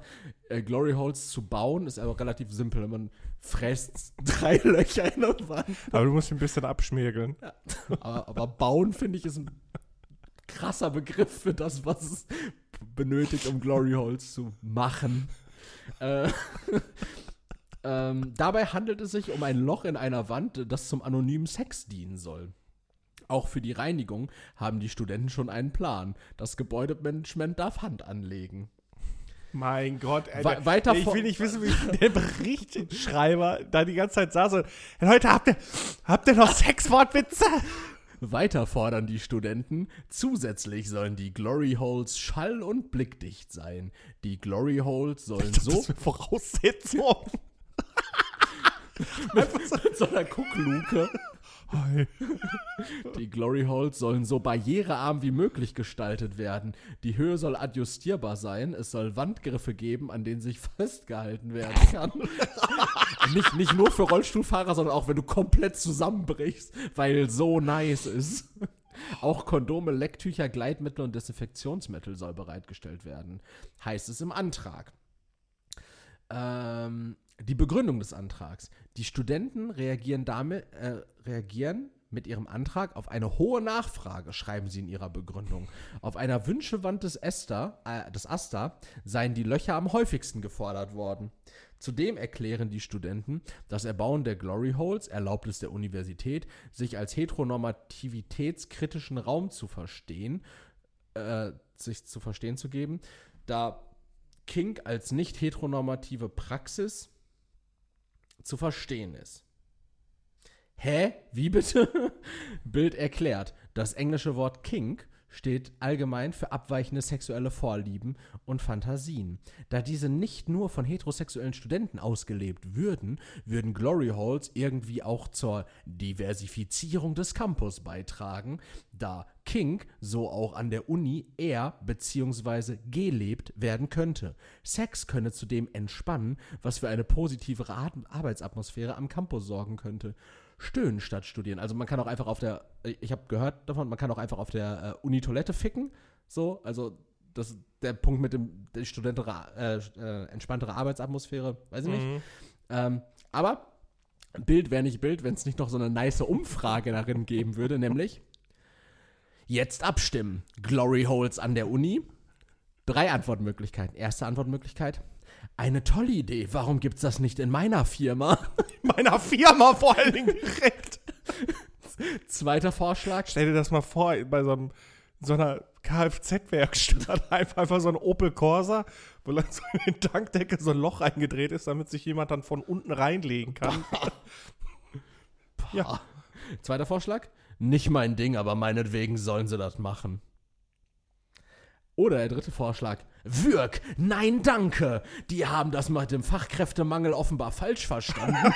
äh, Glory Holes zu bauen ist aber relativ simpel. Man fräst drei Löcher in der Wand. Aber du musst ihn ein bisschen abschmirgeln. Aber, aber bauen, finde ich, ist ein krasser Begriff für das, was es benötigt, um Glory Holes zu machen. Äh, ähm, dabei handelt es sich um ein Loch in einer Wand, das zum anonymen Sex dienen soll. Auch für die Reinigung haben die Studenten schon einen Plan. Das Gebäudemanagement darf Hand anlegen. Mein Gott, Alter. We- weiter ich will nicht wissen, wie der Berichtschreiber da die ganze Zeit saß und, Leute, habt ihr, habt ihr noch Sexwortwitze? Weiter fordern die Studenten, zusätzlich sollen die Glory Holes schall- und blickdicht sein. Die Glory Holes sollen so Das ist eine Voraussetzung. Einfach so mit so einer Guckluke. Hi. Die Glory Holes sollen so barrierearm wie möglich gestaltet werden. Die Höhe soll adjustierbar sein. Es soll Wandgriffe geben, an denen sich festgehalten werden kann. nicht, nicht nur für Rollstuhlfahrer, sondern auch wenn du komplett zusammenbrichst, weil so nice ist. Auch Kondome, Lecktücher, Gleitmittel und Desinfektionsmittel soll bereitgestellt werden. Heißt es im Antrag. Ähm, die Begründung des Antrags. Die Studenten reagieren damit, äh, reagieren mit ihrem Antrag auf eine hohe Nachfrage, schreiben sie in ihrer Begründung. Auf einer Wünschewand des, Ester, äh, des Asta seien die Löcher am häufigsten gefordert worden. Zudem erklären die Studenten, das Erbauen der Glory Holes erlaubt es der Universität, sich als heteronormativitätskritischen Raum zu verstehen, äh, sich zu verstehen zu geben, da Kink als nicht heteronormative Praxis zu verstehen ist. Hä? Wie bitte? Bild erklärt. Das englische Wort kink steht allgemein für abweichende sexuelle Vorlieben und Fantasien. Da diese nicht nur von heterosexuellen Studenten ausgelebt würden, würden Glory Halls irgendwie auch zur Diversifizierung des Campus beitragen, da Kink so auch an der Uni eher bzw. gelebt werden könnte. Sex könne zudem entspannen, was für eine positivere Ar Arbeitsatmosphäre am Campus sorgen könnte. Stöhnen statt studieren. Also man kann auch einfach auf der, ich habe gehört davon, man kann auch einfach auf der äh, Uni-Toilette ficken. So, also das ist der Punkt mit dem der studentere, äh, äh, entspanntere Arbeitsatmosphäre, weiß ich nicht. Mhm. Ähm, aber Bild wäre nicht Bild, wenn es nicht noch so eine nice Umfrage darin geben würde, nämlich jetzt abstimmen. Glory Holes an der Uni. Drei Antwortmöglichkeiten. Erste Antwortmöglichkeit. Eine tolle Idee. Warum gibt's das nicht in meiner Firma? Meiner Firma vor allen Dingen direkt. Zweiter Vorschlag. Stell dir das mal vor, bei so, einem, so einer Kfz-Werkstatt einfach, einfach so ein Opel Corsa, wo dann so in der Tankdecke so ein Loch eingedreht ist, damit sich jemand dann von unten reinlegen kann. ja. Zweiter Vorschlag. Nicht mein Ding, aber meinetwegen sollen sie das machen. Oder der dritte Vorschlag. Würg, nein, danke. Die haben das mit dem Fachkräftemangel offenbar falsch verstanden.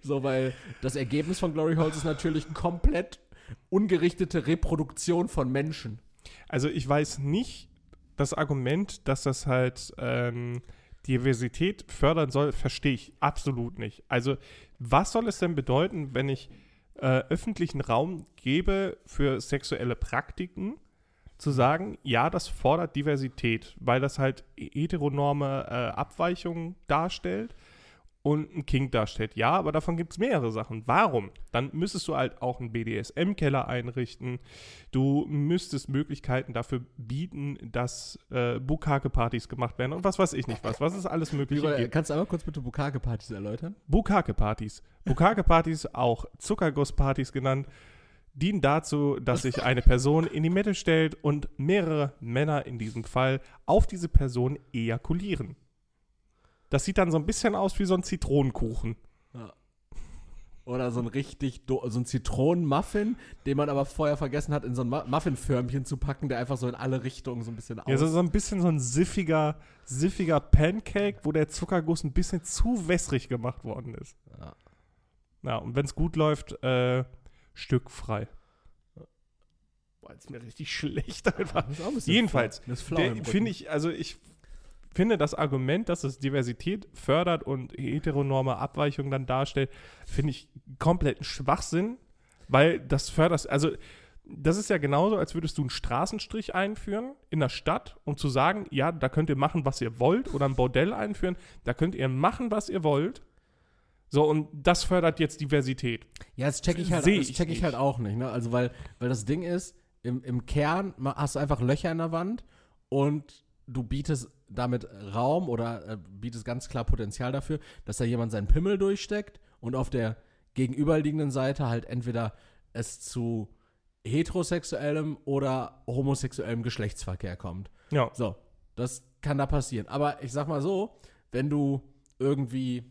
so, weil das Ergebnis von Glory Holes ist natürlich komplett ungerichtete Reproduktion von Menschen. Also ich weiß nicht, das Argument, dass das halt ähm, Diversität fördern soll, verstehe ich absolut nicht. Also was soll es denn bedeuten, wenn ich äh, öffentlichen Raum gebe für sexuelle Praktiken, zu sagen, ja, das fordert Diversität, weil das halt heteronorme äh, Abweichungen darstellt und ein King darstellt. Ja, aber davon gibt es mehrere Sachen. Warum? Dann müsstest du halt auch einen BDSM-Keller einrichten. Du müsstest Möglichkeiten dafür bieten, dass äh, Bukake-Partys gemacht werden und was weiß ich nicht was. Was es alles gibt. kannst du einmal kurz bitte Bukake-Partys erläutern? Bukake-Partys. Bukake-Partys, auch Zuckerguss-Partys genannt, dienen dazu, dass sich eine Person in die Mitte stellt und mehrere Männer in diesem Fall auf diese Person ejakulieren. Das sieht dann so ein bisschen aus wie so ein Zitronenkuchen. Oder so ein richtig, so ein Zitronenmuffin, den man aber vorher vergessen hat, in so ein Mu- Muffinförmchen zu packen, der einfach so in alle Richtungen so ein bisschen aus. Ja, so, so ein bisschen so ein siffiger, siffiger Pancake, wo der Zuckerguss ein bisschen zu wässrig gemacht worden ist. Ja. Ja, und wenn es gut läuft, äh, stückfrei. Boah, jetzt ist mir richtig schlecht einfach. Das ist auch ein Jedenfalls. Finde ich, also ich finde das Argument, dass es Diversität fördert und heteronorme Abweichungen dann darstellt, finde ich kompletten Schwachsinn, weil das fördert, also das ist ja genauso, als würdest du einen Straßenstrich einführen in der Stadt, um zu sagen, ja, da könnt ihr machen, was ihr wollt, oder ein Bordell einführen, da könnt ihr machen, was ihr wollt. So, und das fördert jetzt Diversität. Ja, das check ich halt, Seh das ich check ich nicht. halt auch nicht, ne? Also, weil, weil das Ding ist, im, im Kern hast du einfach Löcher in der Wand und du bietest damit Raum oder äh, bietest ganz klar Potenzial dafür, dass da jemand seinen Pimmel durchsteckt und auf der gegenüberliegenden Seite halt entweder es zu heterosexuellem oder homosexuellem Geschlechtsverkehr kommt. Ja. So, das kann da passieren. Aber ich sag mal so, wenn du irgendwie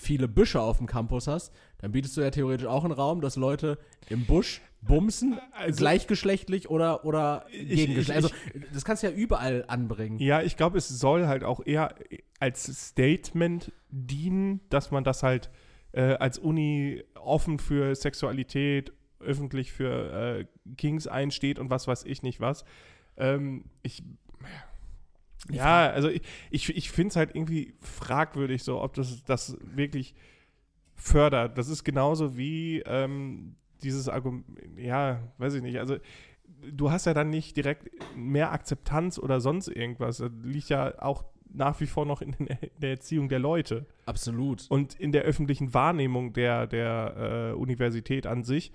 viele Büsche auf dem Campus hast, dann bietest du ja theoretisch auch einen Raum, dass Leute im Busch bumsen, Also- gleichgeschlechtlich oder, oder Ich- gegengeschlechtlich. ich- Also, das kannst du ja überall anbringen. Ja, ich glaube, es soll halt auch eher als Statement dienen, dass man das halt äh, als Uni offen für Sexualität, öffentlich für äh, Kings einsteht und was weiß ich nicht was. Ähm, ich. Ja, also ich, ich, ich finde es halt irgendwie fragwürdig, so ob das das wirklich fördert. Das ist genauso wie ähm, dieses Argument, ja, weiß ich nicht, also du hast ja dann nicht direkt mehr Akzeptanz oder sonst irgendwas. Das liegt ja auch nach wie vor noch in, der Erziehung der Leute Absolut. und in der öffentlichen Wahrnehmung der, der äh, Universität an sich,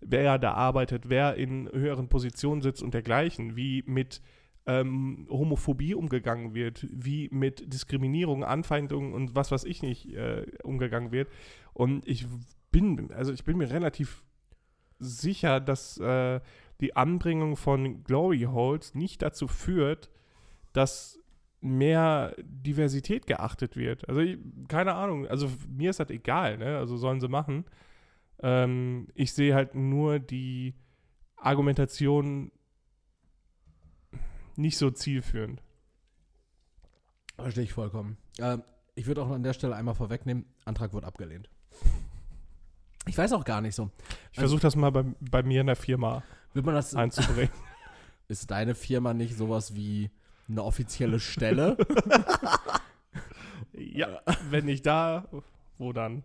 wer ja da arbeitet, wer in höheren Positionen sitzt und dergleichen, wie mit ähm, Homophobie umgegangen wird, wie mit Diskriminierung, Anfeindungen und was weiß ich nicht äh, umgegangen wird. Und ich bin, also ich bin mir relativ sicher, dass äh, die Anbringung von Glory Holes nicht dazu führt, dass mehr Diversität geachtet wird. Also ich, keine Ahnung, also mir ist das egal, ne? Also sollen sie machen. Ähm, ich sehe halt nur die Argumentation nicht so zielführend. Verstehe ich vollkommen. Ähm, ich würde auch an der Stelle einmal vorwegnehmen, Antrag wird abgelehnt. Ich weiß auch gar nicht so. Ich versuche das mal bei, bei mir in der Firma Wird man das, einzubringen. ist deine Firma nicht sowas wie eine offizielle Stelle? ja, wenn nicht da, wo dann?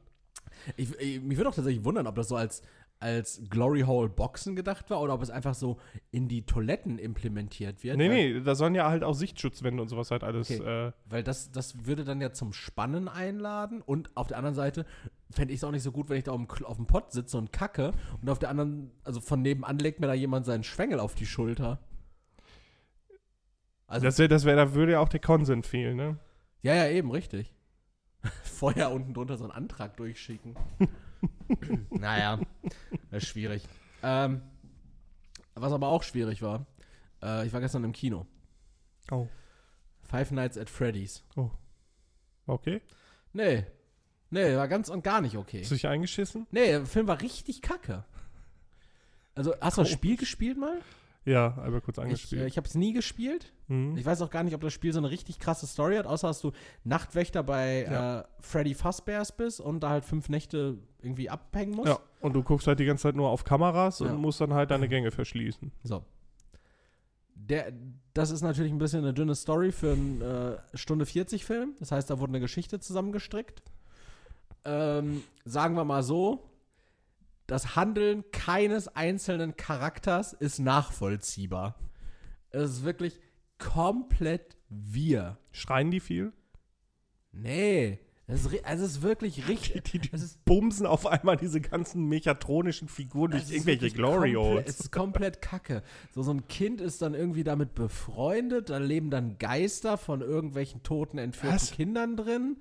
Ich, ich, mich würde auch tatsächlich wundern, ob das so als, als Glory Hole Boxen gedacht war oder ob es einfach so in die Toiletten implementiert wird. Nee, nee, da sollen ja halt auch Sichtschutzwände und sowas halt alles. Okay. Äh, Weil das, das würde dann ja zum Spannen einladen und auf der anderen Seite fände ich es auch nicht so gut, wenn ich da auf dem, auf dem Pott sitze und kacke und auf der anderen, also von nebenan legt mir da jemand seinen Schwengel auf die Schulter. Also, das wär, das wär, da würde ja auch der Konsent fehlen, ne? ja, ja, eben, richtig. Vorher unten drunter so einen Antrag durchschicken. naja, das ist schwierig. Ähm, was aber auch schwierig war, äh, ich war gestern im Kino. Oh. Five Nights at Freddy's. Okay. Nee. Nee, war ganz und gar nicht okay. Hast du dich eingeschissen? Nee, der Film war richtig kacke. Also, hast du das Spiel gespielt mal? Ja, einmal kurz Ich, angespielt. äh, ich habe es nie gespielt. Mhm. Ich weiß auch gar nicht, ob das Spiel so eine richtig krasse Story hat, außer dass du Nachtwächter bei Ja. äh, Freddy Fazbear's bist und da halt fünf Nächte irgendwie abhängen musst. Ja, und du guckst halt die ganze Zeit nur auf Kameras Ja. und musst dann halt deine Gänge verschließen. So. Der, das ist natürlich ein bisschen eine dünne Story für einen äh, Stunde 40 Film. Das heißt, da wurde eine Geschichte zusammengestrickt. Ähm, sagen wir mal so, das Handeln keines einzelnen Charakters ist nachvollziehbar. Es ist wirklich komplett wir. Schreien die viel? Nee. Es ist, also es ist wirklich richtig. Die, die Es ist, bumsen auf einmal diese ganzen mechatronischen Figuren durch irgendwelche Glory Holes. Es ist komplett kacke. So, so ein Kind ist dann irgendwie damit befreundet, da leben dann Geister von irgendwelchen toten, entführten Was? Kindern drin.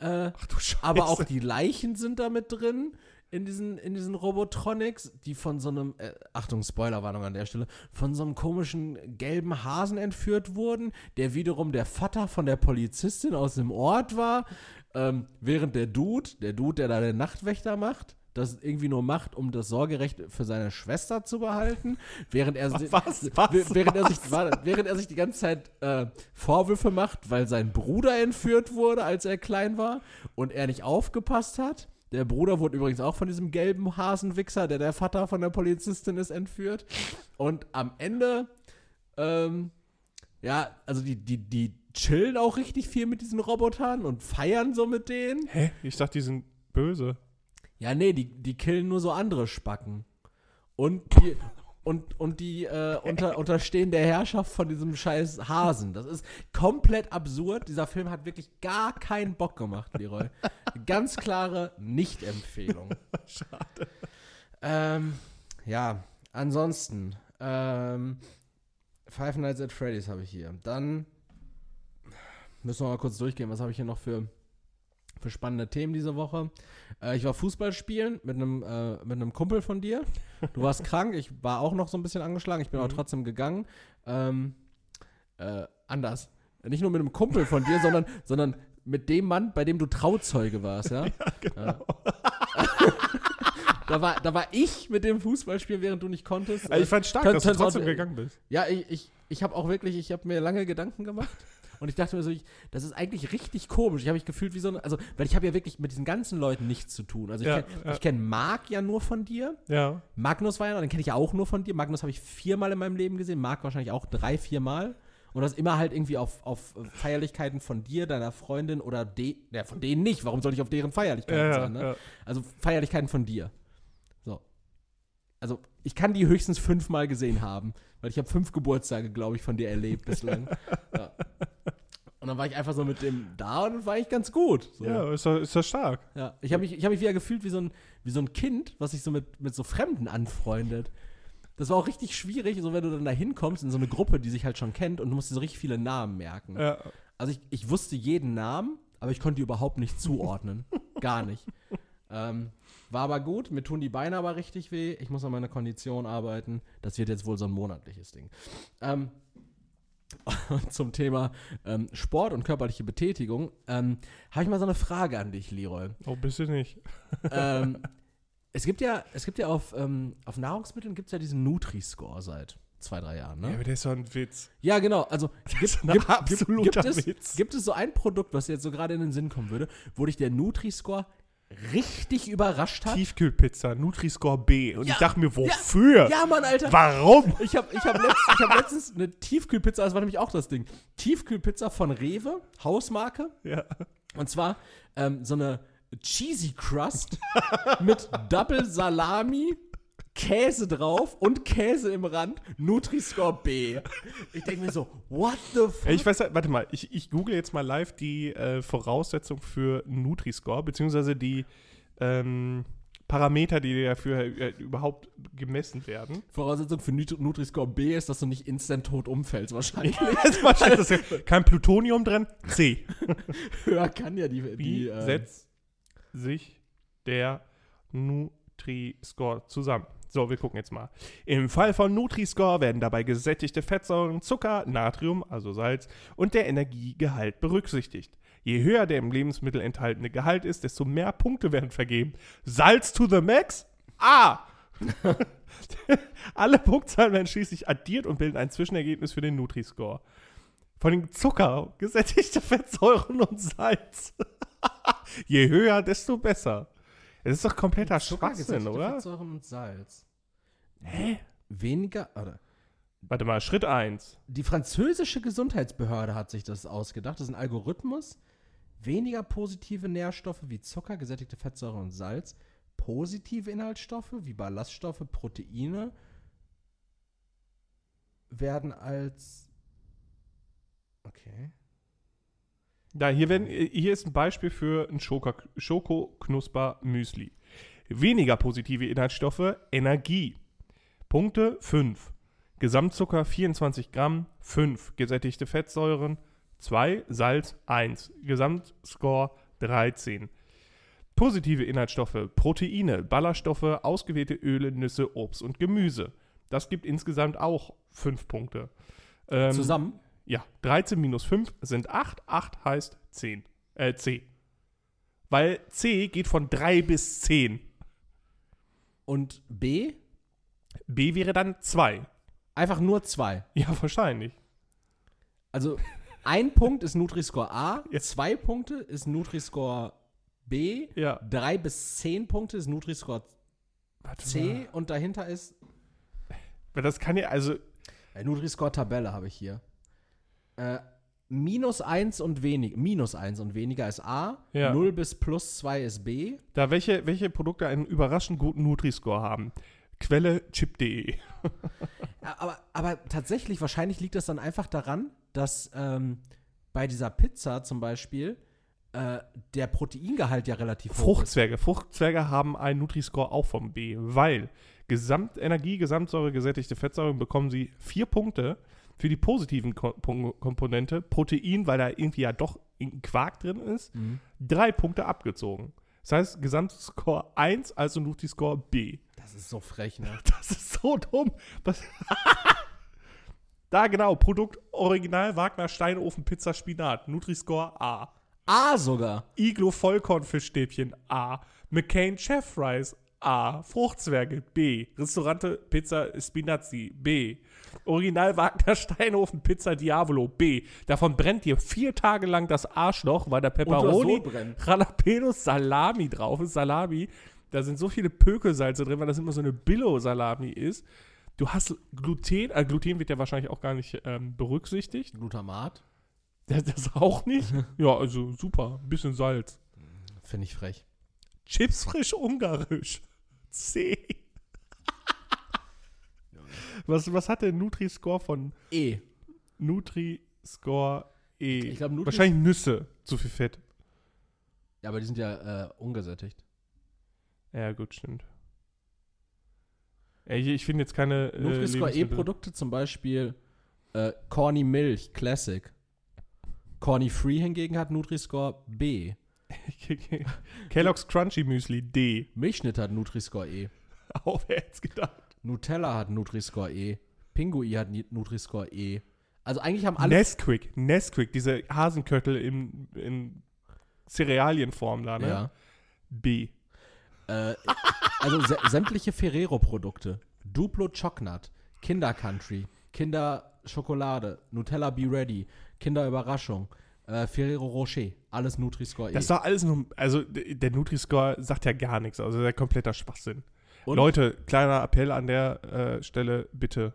Äh, Ach du Scheiße. aber auch die Leichen sind damit drin. In diesen, in diesen Robotronics, die von so einem, äh, Achtung, Spoilerwarnung an der Stelle, von so einem komischen gelben Hasen entführt wurden, der wiederum der Vater von der Polizistin aus dem Ort war, ähm, während der Dude, der Dude, der da den Nachtwächter macht, das irgendwie nur macht, um das Sorgerecht für seine Schwester zu behalten, während er, Was? Was? während er sich, Was? während er sich die ganze Zeit äh, Vorwürfe macht, weil sein Bruder entführt wurde, als er klein war und er nicht aufgepasst hat. Der Bruder wurde übrigens auch von diesem gelben Hasenwichser, der der Vater von der Polizistin ist, entführt. Und am Ende, ähm, ja, also die, die, die chillen auch richtig viel mit diesen Robotern und feiern so mit denen. Hä? Ich dachte, die sind böse. Ja, nee, die, die killen nur so andere Spacken. Und die, und, und die äh, unter, unterstehen der Herrschaft von diesem scheiß Hasen. Das ist komplett absurd. Dieser Film hat wirklich gar keinen Bock gemacht, Leroy. Ganz klare Nicht-Empfehlung. Schade. Ähm, ja, ansonsten, ähm, Five Nights at Freddy's habe ich hier. Dann müssen wir mal kurz durchgehen. Was habe ich hier noch für, für spannende Themen diese Woche? Äh, ich war Fußball spielen mit einem äh, mit einem Kumpel von dir. Du warst krank, ich war auch noch so ein bisschen angeschlagen, ich bin aber Mhm. trotzdem gegangen. Ähm, äh, anders. Nicht nur mit einem Kumpel von dir, sondern, sondern mit dem Mann, bei dem du Trauzeuge warst, ja? genau. da, war, da war ich mit dem Fußballspiel, während du nicht konntest. Also ich fand stark, dass du trotzdem gegangen bist. Ja, ich, ich, ich habe auch wirklich, ich habe mir lange Gedanken gemacht. Und ich dachte mir so, ich, das ist eigentlich richtig komisch. Ich habe mich gefühlt wie so ein, also, weil ich habe ja wirklich mit diesen ganzen Leuten nichts zu tun. Also ich Ja, kenn- ja. ich kenne Marc ja nur von dir. Ja. Magnus war ja den kenne ich ja auch nur von dir. Magnus habe ich viermal in meinem Leben gesehen, Marc wahrscheinlich auch drei, viermal. Und das immer halt irgendwie auf, auf Feierlichkeiten von dir, deiner Freundin oder de, ja, von denen nicht. Warum soll ich auf deren Feierlichkeiten ja, sein? Ne? ja. Also Feierlichkeiten von dir. So. Also ich kann die höchstens fünfmal gesehen haben, weil ich habe fünf Geburtstage, glaube ich, von dir erlebt bislang. ja. Und dann war ich einfach so mit dem da und war ich ganz gut. So. ja, ist das, ist das stark. Ja, ich habe mich, ich hab mich wieder gefühlt wie so, ein, wie so ein Kind, was sich so mit, mit so Fremden anfreundet. Das war auch richtig schwierig, so wenn du dann da hinkommst in so eine Gruppe, die sich halt schon kennt und du musst dir so richtig viele Namen merken. Ja. Also ich, ich wusste jeden Namen, aber ich konnte die überhaupt nicht zuordnen. Gar nicht. Ähm, war aber gut, mir tun die Beine aber richtig weh. Ich muss an meiner Kondition arbeiten. Das wird jetzt wohl so ein monatliches Ding. Ähm, und zum Thema ähm, Sport und körperliche Betätigung, ähm, habe ich mal so eine Frage an dich, Leroy. Oh, bist du nicht. ähm, es gibt ja, es gibt ja auf, ähm, auf Nahrungsmitteln gibt es ja diesen Nutri-Score seit zwei, drei Jahren, Ja, ne? aber der ist doch ein Witz. Ja, genau. Also gibt, ein gibt, gibt, absoluter gibt, es, Witz. gibt es so ein Produkt, was jetzt so gerade in den Sinn kommen würde, wo dich der Nutri-Score richtig überrascht hat? Tiefkühlpizza, Nutri-Score B. Und Ja, ich dachte mir, wofür? Ja, Mann, Alter. Warum? Ich habe ich hab letzt, ich hab letztens eine Tiefkühlpizza, das war nämlich auch das Ding. Tiefkühlpizza von Rewe, Hausmarke. Ja. Und zwar ähm, so eine Cheesy Crust mit Double Salami, Käse drauf und Käse im Rand, Nutri-Score B. Ich denke mir so, what the fuck? Ich weiß, warte mal, ich, ich google jetzt mal live die äh, Voraussetzung für Nutri-Score, beziehungsweise die ähm, Parameter, die dafür äh, überhaupt gemessen werden. Voraussetzung für Nut- Nutri-Score B ist, dass du nicht instant tot umfällst, wahrscheinlich. Mal steht das kein Plutonium drin. C. Höher kann ja die. Wie die äh, setzt sich der Nutri-Score zusammen? So, wir gucken jetzt mal. Im Fall von Nutri-Score werden dabei gesättigte Fettsäuren, Zucker, Natrium, also Salz, und der Energiegehalt berücksichtigt. Je höher der im Lebensmittel enthaltene Gehalt ist, desto mehr Punkte werden vergeben. Salz to the max? A. Alle Punktzahlen werden schließlich addiert und bilden ein Zwischenergebnis für den Nutri-Score. Von den Zucker, gesättigte Fettsäuren und Salz. Je höher, desto besser. Es ist doch kompletter Schwachsinn, oder? Fettsäuren und Salz. Hä? Weniger. Oder? Warte mal, Schritt 1. Die französische Gesundheitsbehörde hat sich das ausgedacht. Das ist ein Algorithmus. Weniger positive Nährstoffe wie Zucker, gesättigte Fettsäuren und Salz. Positive Inhaltsstoffe wie Ballaststoffe, Proteine werden als. Okay. Ja, hier, werden, hier ist ein Beispiel für ein Schoko- Schoko-Knusper-Müsli. Weniger positive Inhaltsstoffe, Energie. Punkte 5. Gesamtzucker 24 Gramm, 5. Gesättigte Fettsäuren, 2. Salz 1. Gesamtscore 13. Positive Inhaltsstoffe, Proteine, Ballaststoffe, ausgewählte Öle, Nüsse, Obst und Gemüse. Das gibt insgesamt auch 5 Punkte. Ähm, Zusammen. Ja, 13 minus 5 sind 8. 8 heißt 10. Äh, C. Weil C geht von 3 bis 10. Und B? B wäre dann 2. Einfach nur zwei. Ja, wahrscheinlich. Also ein Punkt ist Nutri-Score A, Ja. zwei Punkte ist Nutri-Score B, Ja. drei bis zehn Punkte ist Nutri-Score C und dahinter ist Weil das kann ja, also, Nutri-Score-Tabelle habe ich hier. Äh, minus 1 und weniger, minus 1 und weniger ist A, Ja. 0 bis plus 2 ist B. da welche, welche Produkte einen überraschend guten Nutri-Score haben. Quelle chip.de. Aber, aber tatsächlich, wahrscheinlich liegt das dann einfach daran, dass ähm, bei dieser Pizza zum Beispiel äh, der Proteingehalt ja relativ hoch ist. Fruchtzwerge. Fruchtzwerge haben einen Nutri-Score auch vom B, weil Gesamtenergie, Gesamtsäure, gesättigte Fettsäuren bekommen sie vier Punkte für die positiven Ko Pon- Komponente. Protein, weil da irgendwie ja doch ein Quark drin ist, Mhm. drei Punkte abgezogen. Das heißt, Gesamtscore 1, also Nutri-Score B. Das ist so frech, ne? Das ist so dumm. Da genau, Produkt Original Wagner Steinofen Pizza Spinat, Nutri-Score A. A sogar. Iglo Vollkornfischstäbchen A. McCain Chef Fries A. Fruchtzwerge B. Restaurante Pizza Spinazzi B. Original Wagner Steinhofen Pizza Diavolo B. Davon brennt dir vier Tage lang das Arschloch, weil da Pepperoni. Jalapenos, Salami drauf ist. Salami, da sind so viele Pökelsalze drin, weil das immer so eine Billo-Salami ist. Du hast Gluten, äh, Gluten wird ja wahrscheinlich auch gar nicht ähm, berücksichtigt. Glutamat. Das, das auch nicht. ja, also super. Ein bisschen Salz. Finde ich frech. Chips frisch ungarisch. C. was, was hat der Nutri-Score von E. Nutri-Score E? Ich glaub, Nutri- Wahrscheinlich Nüsse. Zu viel Fett. Ja, aber die sind ja äh, ungesättigt. Ja, gut, stimmt. Ja, ich, ich finde jetzt keine. Äh, Nutri-Score E-Produkte zum Beispiel äh, Corny Milch, Classic. Corny Free hingegen hat Nutri-Score B. Kellogg's Crunchy Müsli D. Milchschnitte hat Nutri-Score E. Auch wer hätte es gedacht? Nutella hat Nutri-Score E. Pingui hat Nutri-Score E. Also eigentlich haben alle. Nesquik, Nesquik, diese Hasenköttel in, in Cerealienform da, ne? ja. B. Äh, also sä sämtliche Ferrero-Produkte. Duplo Chocnut, Kinder Country, Kinder Schokolade, Nutella Be Ready, Kinder Überraschung, äh, Ferrero Rocher, alles Nutri-Score E. Das ist doch alles nur, also der Nutri-Score sagt ja gar nichts, also der kompletter Schwachsinn. Und? Leute, kleiner Appell an der äh, Stelle, bitte,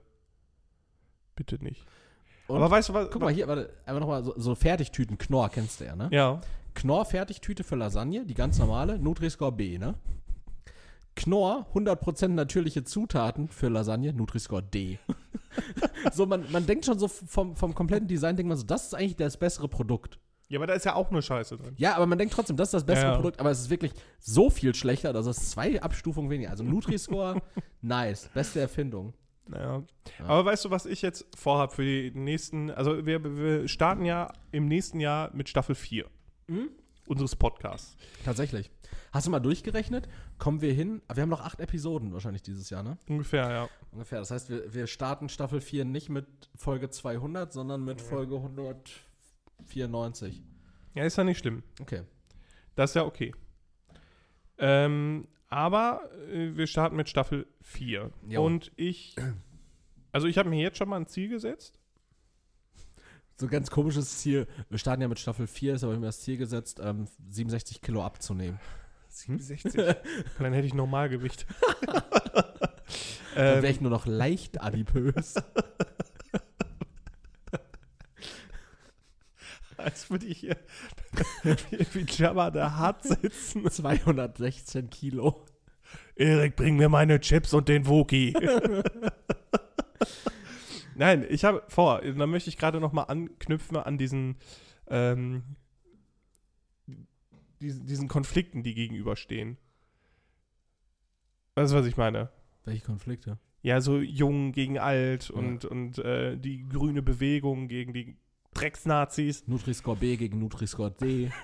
bitte nicht. Und? Aber weißt du was? Guck mal hier, warte, einfach nochmal so, so Fertigtüten, Knorr kennst du ja, ne? Ja, Knorr Fertigtüte für Lasagne, die ganz normale, Nutri-Score B, ne? Knorr, 100% natürliche Zutaten für Lasagne, Nutri-Score D. so, man, man denkt schon so vom, vom kompletten Design, denkt man so, das ist eigentlich das bessere Produkt. ja, aber da ist ja auch nur Scheiße drin. Ja, aber man denkt trotzdem, das ist das bessere Ja, ja. Produkt, aber es ist wirklich so viel schlechter, dass es zwei Abstufungen weniger. Also Nutri-Score, nice, beste Erfindung. Naja. Ja. Aber weißt du, was ich jetzt vorhabe für die nächsten, also wir, wir starten ja im nächsten Jahr mit Staffel 4 Mhm. Unseres Podcasts. Tatsächlich. Hast du mal durchgerechnet? Kommen wir hin? Wir haben noch acht Episoden wahrscheinlich dieses Jahr, ne? Ungefähr, ja. Ungefähr. Das heißt, wir, wir starten Staffel 4 nicht mit Folge 200, sondern mit Folge 194. Ja, ist ja nicht schlimm. Okay. Das ist ja okay. Ähm, aber äh, wir starten mit Staffel 4. Jo. Und ich, also ich habe mir jetzt schon mal ein Ziel gesetzt. So ein ganz komisches Ziel. Wir starten ja mit Staffel 4, ist aber ich mir das Ziel gesetzt, ähm, 67 Kilo abzunehmen. 67. Dann hätte ich Normalgewicht. Dann wäre ich nur noch leicht adipös. als würde ich hier wie, Jabba da hart sitzen. 216 Kilo. Erik, bring mir meine Chips und den Wookie. Nein, ich habe vor, da möchte ich gerade noch mal anknüpfen an diesen, ähm, diesen, diesen Konflikten, die gegenüberstehen. Weißt du, was ich meine? Welche Konflikte? Ja, so jung gegen alt und, und äh, die grüne Bewegung gegen die Drecksnazis. Nutri-Score B gegen Nutri-Score D.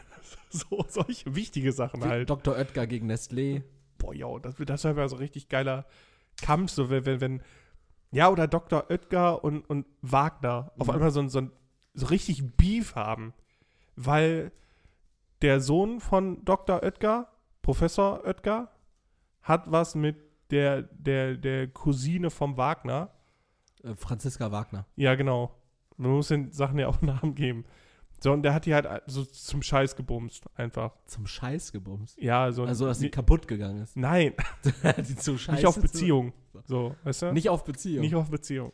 So, solche wichtige Sachen halt. Dr. Oetker gegen Nestlé. Boah, ja, das, das wäre so ein richtig geiler Kampf, so wenn, wenn, wenn ja, oder Dr. Oetker und, und Wagner auf Mhm. einmal so, ein- so, so richtig Beef haben, weil der Sohn von Dr. Oetker, Professor Oetker, hat was mit der, der, der Cousine vom Wagner. Äh, Franziska Wagner. Ja, genau. Man muss den Sachen ja auch Namen geben. So, und der hat die halt so zum Scheiß gebumst, einfach. Zum Scheiß gebumst. Ja, so. Also, dass sie ni- kaputt gegangen ist. Nein, die zu Scheiße. nicht auf Beziehung. So, weißt du? Nicht auf Beziehung. Nicht auf Beziehung.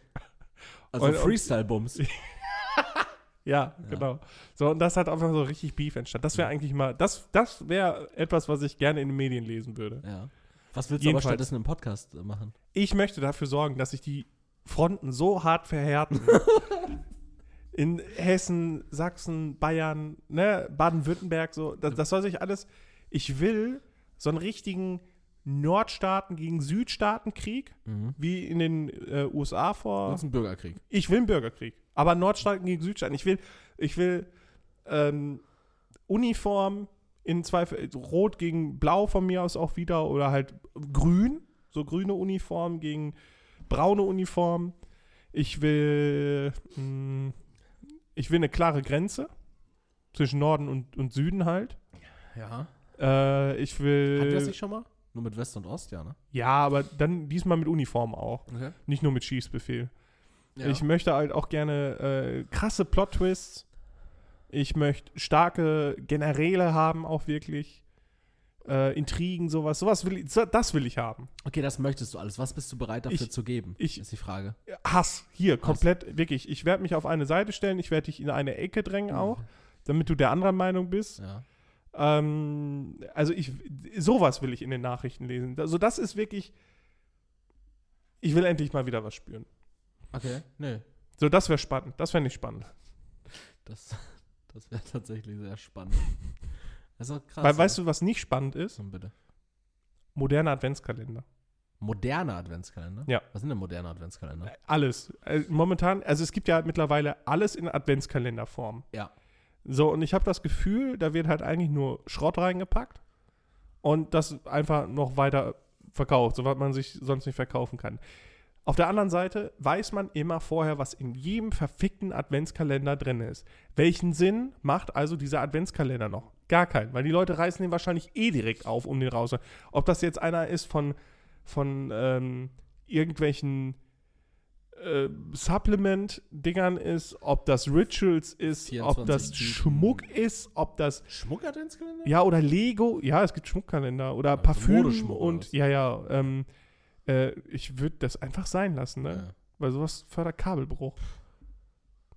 also Freestyle-Bums. Ja, genau. So, und das hat einfach so richtig Beef entstanden. Das wäre eigentlich mal, das, das wäre etwas, was ich gerne in den Medien lesen würde. Ja. Was willst du aber Jedenfalls. stattdessen im Podcast machen? Ich möchte dafür sorgen, dass sich die Fronten so hart verhärten. In Hessen, Sachsen, Bayern, ne, Baden-Württemberg, so, das, das soll sich alles. Ich will so einen richtigen Nordstaaten gegen Südstaaten-Krieg, Mhm. wie in den äh, USA vor Das ist ein Bürgerkrieg. Ich will einen Bürgerkrieg. Aber Nordstaaten gegen Südstaaten. Ich will, ich will ähm, Uniform in zwei, rot gegen blau von mir aus auch wieder oder halt grün, so grüne Uniform gegen braune Uniform. Ich will, mh, ich will eine klare Grenze zwischen Norden und, und Süden halt. Ja. Äh, ich will, Hatten wir das nicht schon mal? Nur mit West und Ost, ja, ne? ja, aber dann diesmal mit Uniform auch. Okay. Nicht nur mit Schießbefehl. Ja. Ich möchte halt auch gerne äh, krasse Plot-Twists. Ich möchte starke Generäle haben, auch wirklich. Äh, Intrigen, sowas. Sowas will ich, das will ich haben. okay, das möchtest du alles. Was bist du bereit dafür Ich- zu geben? ich- ist die Frage. Hass, hier, komplett, wirklich. Ich werde mich auf eine Seite stellen, ich werde dich in eine Ecke drängen auch, damit du der anderen Meinung bist. Ja. Ähm, also ich, sowas will ich in den Nachrichten lesen. Also das ist wirklich, ich will endlich mal wieder was spüren. Okay, nee. So, das wäre spannend. Das fände ich spannend. Das, das wäre tatsächlich sehr spannend. Das ist auch krass. Weil, weißt du, was nicht spannend ist? bitte. Moderne Adventskalender. Moderne Adventskalender? Ja. Was sind denn moderne Adventskalender? Alles. Äh, momentan, also es gibt ja mittlerweile alles in Adventskalenderform. Ja. So, und ich habe das Gefühl, da wird halt eigentlich nur Schrott reingepackt und das einfach noch weiter verkauft, so was man sich sonst nicht verkaufen kann. Auf der anderen Seite weiß man immer vorher, was in jedem verfickten Adventskalender drin ist. Welchen Sinn macht also dieser Adventskalender noch? Gar keinen, weil die Leute reißen den wahrscheinlich eh direkt auf, um den raus. Ob das jetzt einer ist von, von ähm, irgendwelchen äh, Supplement-Dingern ist, ob das Rituals ist, ob das 24 Schmuck ist, ob das Schmuck-Adventskalender? ja, oder Lego. Ja, es gibt Schmuckkalender. Oder so Parfüm Modeschmuck und ja, ja. Ähm, äh, ich würde das einfach sein lassen, ne? Ja. Weil sowas fördert Kabelbruch.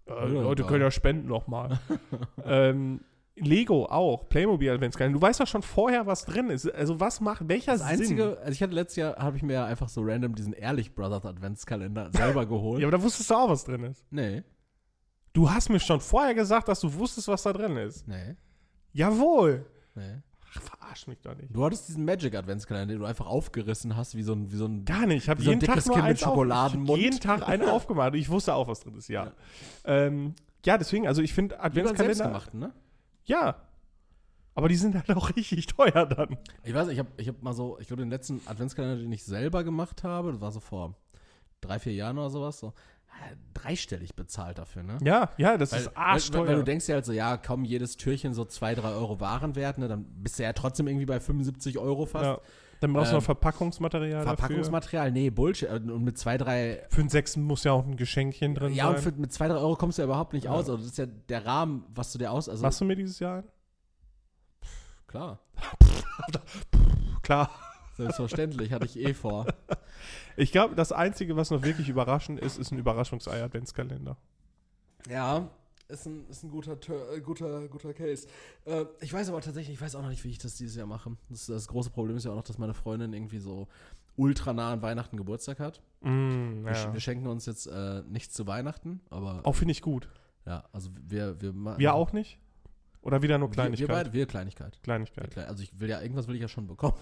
Äh, Leute können ja spenden nochmal. ähm, Lego auch, Playmobil Adventskalender. Du weißt doch schon vorher, was drin ist. Also was macht, welcher Das Sinn? einzige, also ich hatte letztes Jahr, habe ich mir ja einfach so random diesen Ehrlich Brothers Adventskalender selber geholt. Ja, aber da wusstest du auch, was drin ist. Nee, Du hast mir schon vorher gesagt, dass du wusstest, was da drin ist. nee, Jawohl. nee. Ach, verarsch mich doch nicht. Du hattest diesen Magic Adventskalender, den du einfach aufgerissen hast, wie so ein, wie so ein Gar nicht. Ich habe Wie so jeden Tag Kind mit Schokoladenmund. jeden Tag einen aufgemacht. Ich wusste auch, was drin ist, ja. Ja, ähm, ja deswegen, also ich finde Adventskalender. selbstgemachten, ne? Ja. Aber die sind halt auch richtig teuer dann. Ich weiß, ich habe ich hab mal so, ich glaube, den letzten Adventskalender, den ich selber gemacht habe, das war so vor drei, vier Jahren oder sowas, so dreistellig bezahlt dafür, ne? Ja, ja, das Weil, ist weil, arschteuer. weil du denkst ja halt so, ja, kaum jedes Türchen so zwei, drei Euro Warenwert, ne? Dann bist du ja trotzdem irgendwie bei 75 Euro fast. ja. Dann brauchst du Ähm, noch Verpackungsmaterial Verpackungsmaterial, nee, Bullshit. Und mit zwei, drei dafür. Für einen Sechsten muss ja auch ein Geschenkchen drin Ja, und sein. für, mit zwei, drei Euro kommst du ja überhaupt nicht Ja. aus. Also das ist ja der Rahmen, was du dir aus. Also Machst du mir dieses Jahr ein? klar, Klar. Selbstverständlich, hatte ich eh vor. Ich glaube, das Einzige, was noch wirklich überraschend ist, ist ein Überraschungsei-Adventskalender. Ja, ist ein, ist ein guter, äh, guter, guter Case. Äh, ich weiß aber tatsächlich, ich weiß auch noch nicht, wie ich das dieses Jahr mache. Das, das große Problem ist ja auch noch, dass meine Freundin irgendwie so ultra nah an Weihnachten Geburtstag hat. Mm, Wir, ja. wir schenken uns jetzt äh, nichts zu Weihnachten, aber Auch finde ich gut. ja, also wir wir Wir auch nicht? Oder wieder nur Wir, Kleinigkeit? wir beide, wir Kleinigkeit. Wir Kleinigkeit. Klein- Also ich will ja, irgendwas will ich ja schon bekommen.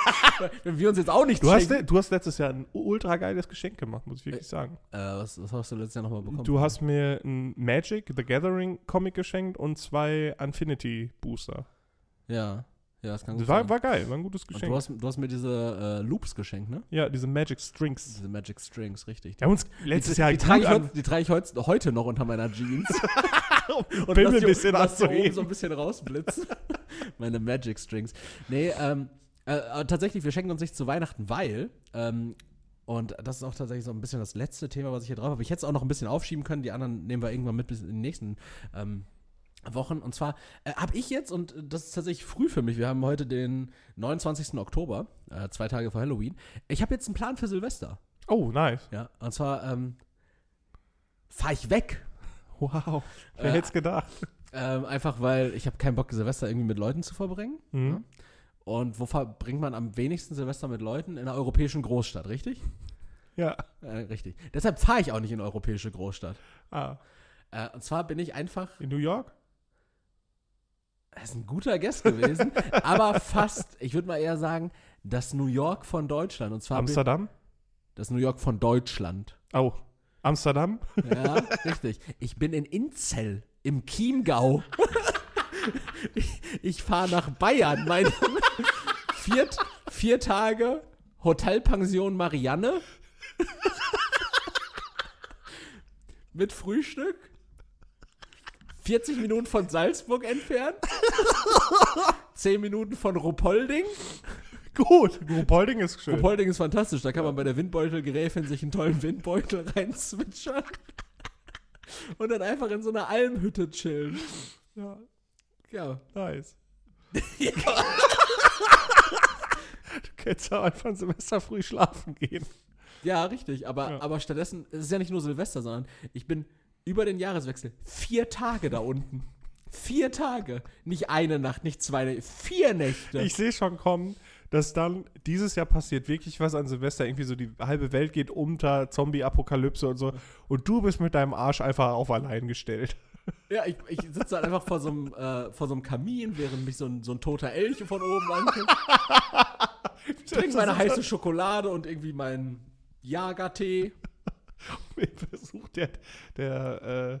Wenn wir uns jetzt auch nicht Du hast, du hast letztes Jahr ein ultra geiles Geschenk gemacht, muss ich wirklich sagen. Äh, was, was hast du letztes Jahr nochmal bekommen? Du hast mir ein Magic, The Gathering Comic geschenkt und zwei Infinity Booster. Ja, ja, das kann gut war, sein. war geil, war ein gutes Geschenk. du hast, du hast mir diese äh, Loops geschenkt, ne? ja, diese Magic Strings. Diese Magic Strings, richtig. Wir haben uns letztes die, Jahr die, trage ich gut heute, die trage ich heute, heute noch unter meiner Jeans. Bin mir ein bisschen lass die oben so ein bisschen rausblitzen. Meine Magic Strings. Nee, ähm, äh, äh, tatsächlich, wir schenken uns nicht zu Weihnachten, weil, ähm, und das ist auch tatsächlich so ein bisschen das letzte Thema, was ich hier drauf habe. Ich hätte es auch noch ein bisschen aufschieben können, die anderen nehmen wir irgendwann mit bis in den nächsten ähm, Wochen. Und zwar äh, habe ich jetzt, und das ist tatsächlich früh für mich, wir haben heute den 29. Oktober, äh, zwei Tage vor Halloween. Ich habe jetzt einen Plan für Silvester. Oh, nice. Ja, und zwar ähm, fahre ich weg. Wow. Wer Äh, hätte es gedacht? Ähm, einfach weil ich habe keinen Bock, Silvester irgendwie mit Leuten zu verbringen. Mhm. Und wo verbringt man am wenigsten Silvester mit Leuten? In einer europäischen Großstadt, richtig? Ja. Äh, richtig. Deshalb fahre ich auch nicht in eine europäische Großstadt. Ah, Äh, und zwar bin ich einfach, in New York? das ist ein guter Guest gewesen, aber fast, ich würde mal eher sagen, das New York von Deutschland. Und zwar bin- Amsterdam? das New York von Deutschland. Oh. Amsterdam? Ja, richtig. Ich bin in Inzell im Chiemgau. ich ich fahre nach Bayern. Meine vier, vier Tage Hotelpension Marianne. Mit Frühstück. 40 Minuten von Salzburg entfernt. 10 Minuten von Rupolding. Gut. Rupolding ist schön. Rupolding ist fantastisch. Da kann man bei der Windbeutelgräfin sich einen tollen Windbeutel reinzwitschern. Und dann einfach in so einer Almhütte chillen. ja, Ja. nice. du kannst ja einfach ein Semester früh schlafen gehen. Ja, richtig. Aber, Ja. aber stattdessen, es ist ja nicht nur Silvester, sondern ich bin über den Jahreswechsel vier Tage da unten. Vier Tage. Nicht eine Nacht, nicht zwei, Nächte, vier Nächte. Ich sehe schon kommen, dass dann dieses Jahr passiert wirklich was an Silvester. Irgendwie so die halbe Welt geht unter, Zombie-Apokalypse und so. Und du bist mit deinem Arsch einfach auf allein gestellt. ja, ich, ich sitze halt einfach vor so, einem, äh, vor so einem Kamin, während mich so ein, so ein toter Elch von oben anguckt. Trink meine heiße Schokolade und irgendwie meinen Jagertee. versucht der, der, äh,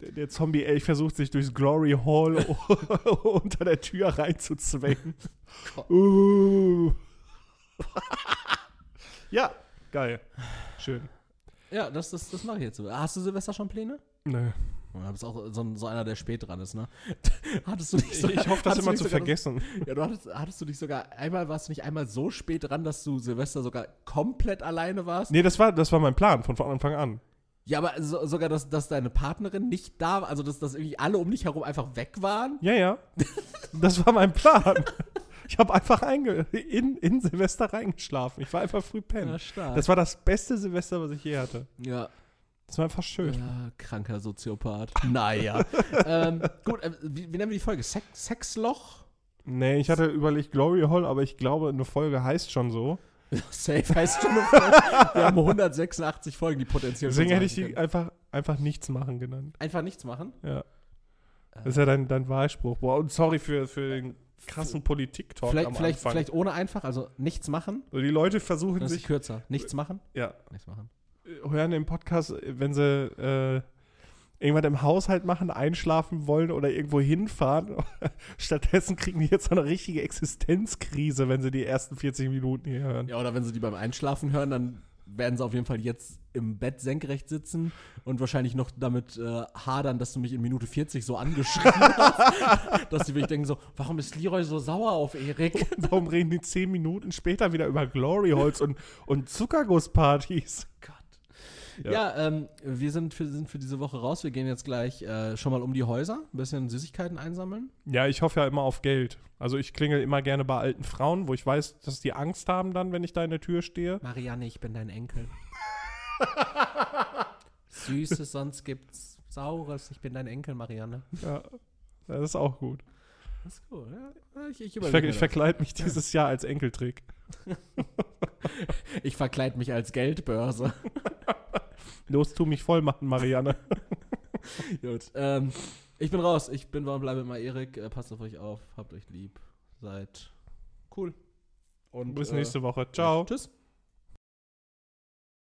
der, der Zombie-Elch versucht sich durchs Glory Hall unter der Tür reinzuzwängen. uh. ja, geil. Schön. Ja, das, das, das mache ich jetzt so. Hast du Silvester schon Pläne? Nö. Du bist auch so, so einer, der spät dran ist, ne? hattest du nicht so, Ich hoffe, das immer zu vergessen. Das, ja, du hattest, hattest du nicht sogar einmal, warst du nicht einmal so spät dran, dass du Silvester sogar komplett alleine warst? Nee, das war, das war mein Plan von Anfang an. Ja, aber so, sogar, dass, dass deine Partnerin nicht da war, also dass, dass irgendwie alle um dich herum einfach weg waren? Ja, ja. Das war mein Plan. Ich habe einfach in, in Silvester reingeschlafen. Ich war einfach früh pennen. stark. Das war das beste Silvester, was ich je hatte. ja. Das war einfach schön. Ja, kranker Soziopath. Naja. ähm, gut, äh, wie, wie nennen wir die Folge? Sex, Sexloch? Nee, ich hatte überlegt Glory Hall, aber ich glaube, eine Folge heißt schon so. Safe heißt schon. Wir haben 186 Folgen, die potenziell Deswegen hätte ich die einfach, einfach nichts machen genannt. Einfach nichts machen. Ja. Das ist ja dein, dein Wahlspruch. Boah, und sorry für, für den krassen Politik-Talk Vielleicht, am vielleicht, Anfang. vielleicht ohne einfach, also nichts machen. So, die Leute versuchen Das ist sich, kürzer. Nichts machen. ja, Nichts machen. hören den Podcast, wenn sie äh, irgendwas im Haushalt machen, einschlafen wollen oder irgendwo hinfahren. Stattdessen kriegen die jetzt so eine richtige Existenzkrise, wenn sie die ersten 40 Minuten hier hören. Ja, oder wenn sie die beim Einschlafen hören, dann werden sie auf jeden Fall jetzt im Bett senkrecht sitzen und wahrscheinlich noch damit äh, hadern, dass du mich in Minute 40 so angeschrien hast, dass sie wirklich denken so, warum ist Leroy so sauer auf Erik? Warum reden die 10 Minuten später wieder über Glory Holes und, und Zuckergusspartys? Gott. Ja. Ja, ähm, wir sind für, sind für diese Woche raus. Wir gehen jetzt gleich äh, schon mal um die Häuser, ein bisschen Süßigkeiten einsammeln. Ja, ich hoffe ja immer auf Geld. Also ich klingel immer gerne bei alten Frauen, wo ich weiß, dass die Angst haben dann, wenn ich da in der Tür stehe. Marianne, ich bin dein Enkel. Süßes, sonst gibt's Saures. Ich bin dein Enkel, Marianne. Ja, das ist auch gut. Das ist cool, ja. Ich, ich, Ich, ver ich verkleide mich dieses Jahr als Enkeltrick. ich verkleide mich als Geldbörse. Los, tu mich voll machen, Marianne. Gut. Ähm, ich bin raus. Ich bin warum bleibe immer Erik. Äh, passt auf euch auf. Habt euch lieb. Seid cool. Und Bis äh, nächste Woche. Ciao. Tschüss.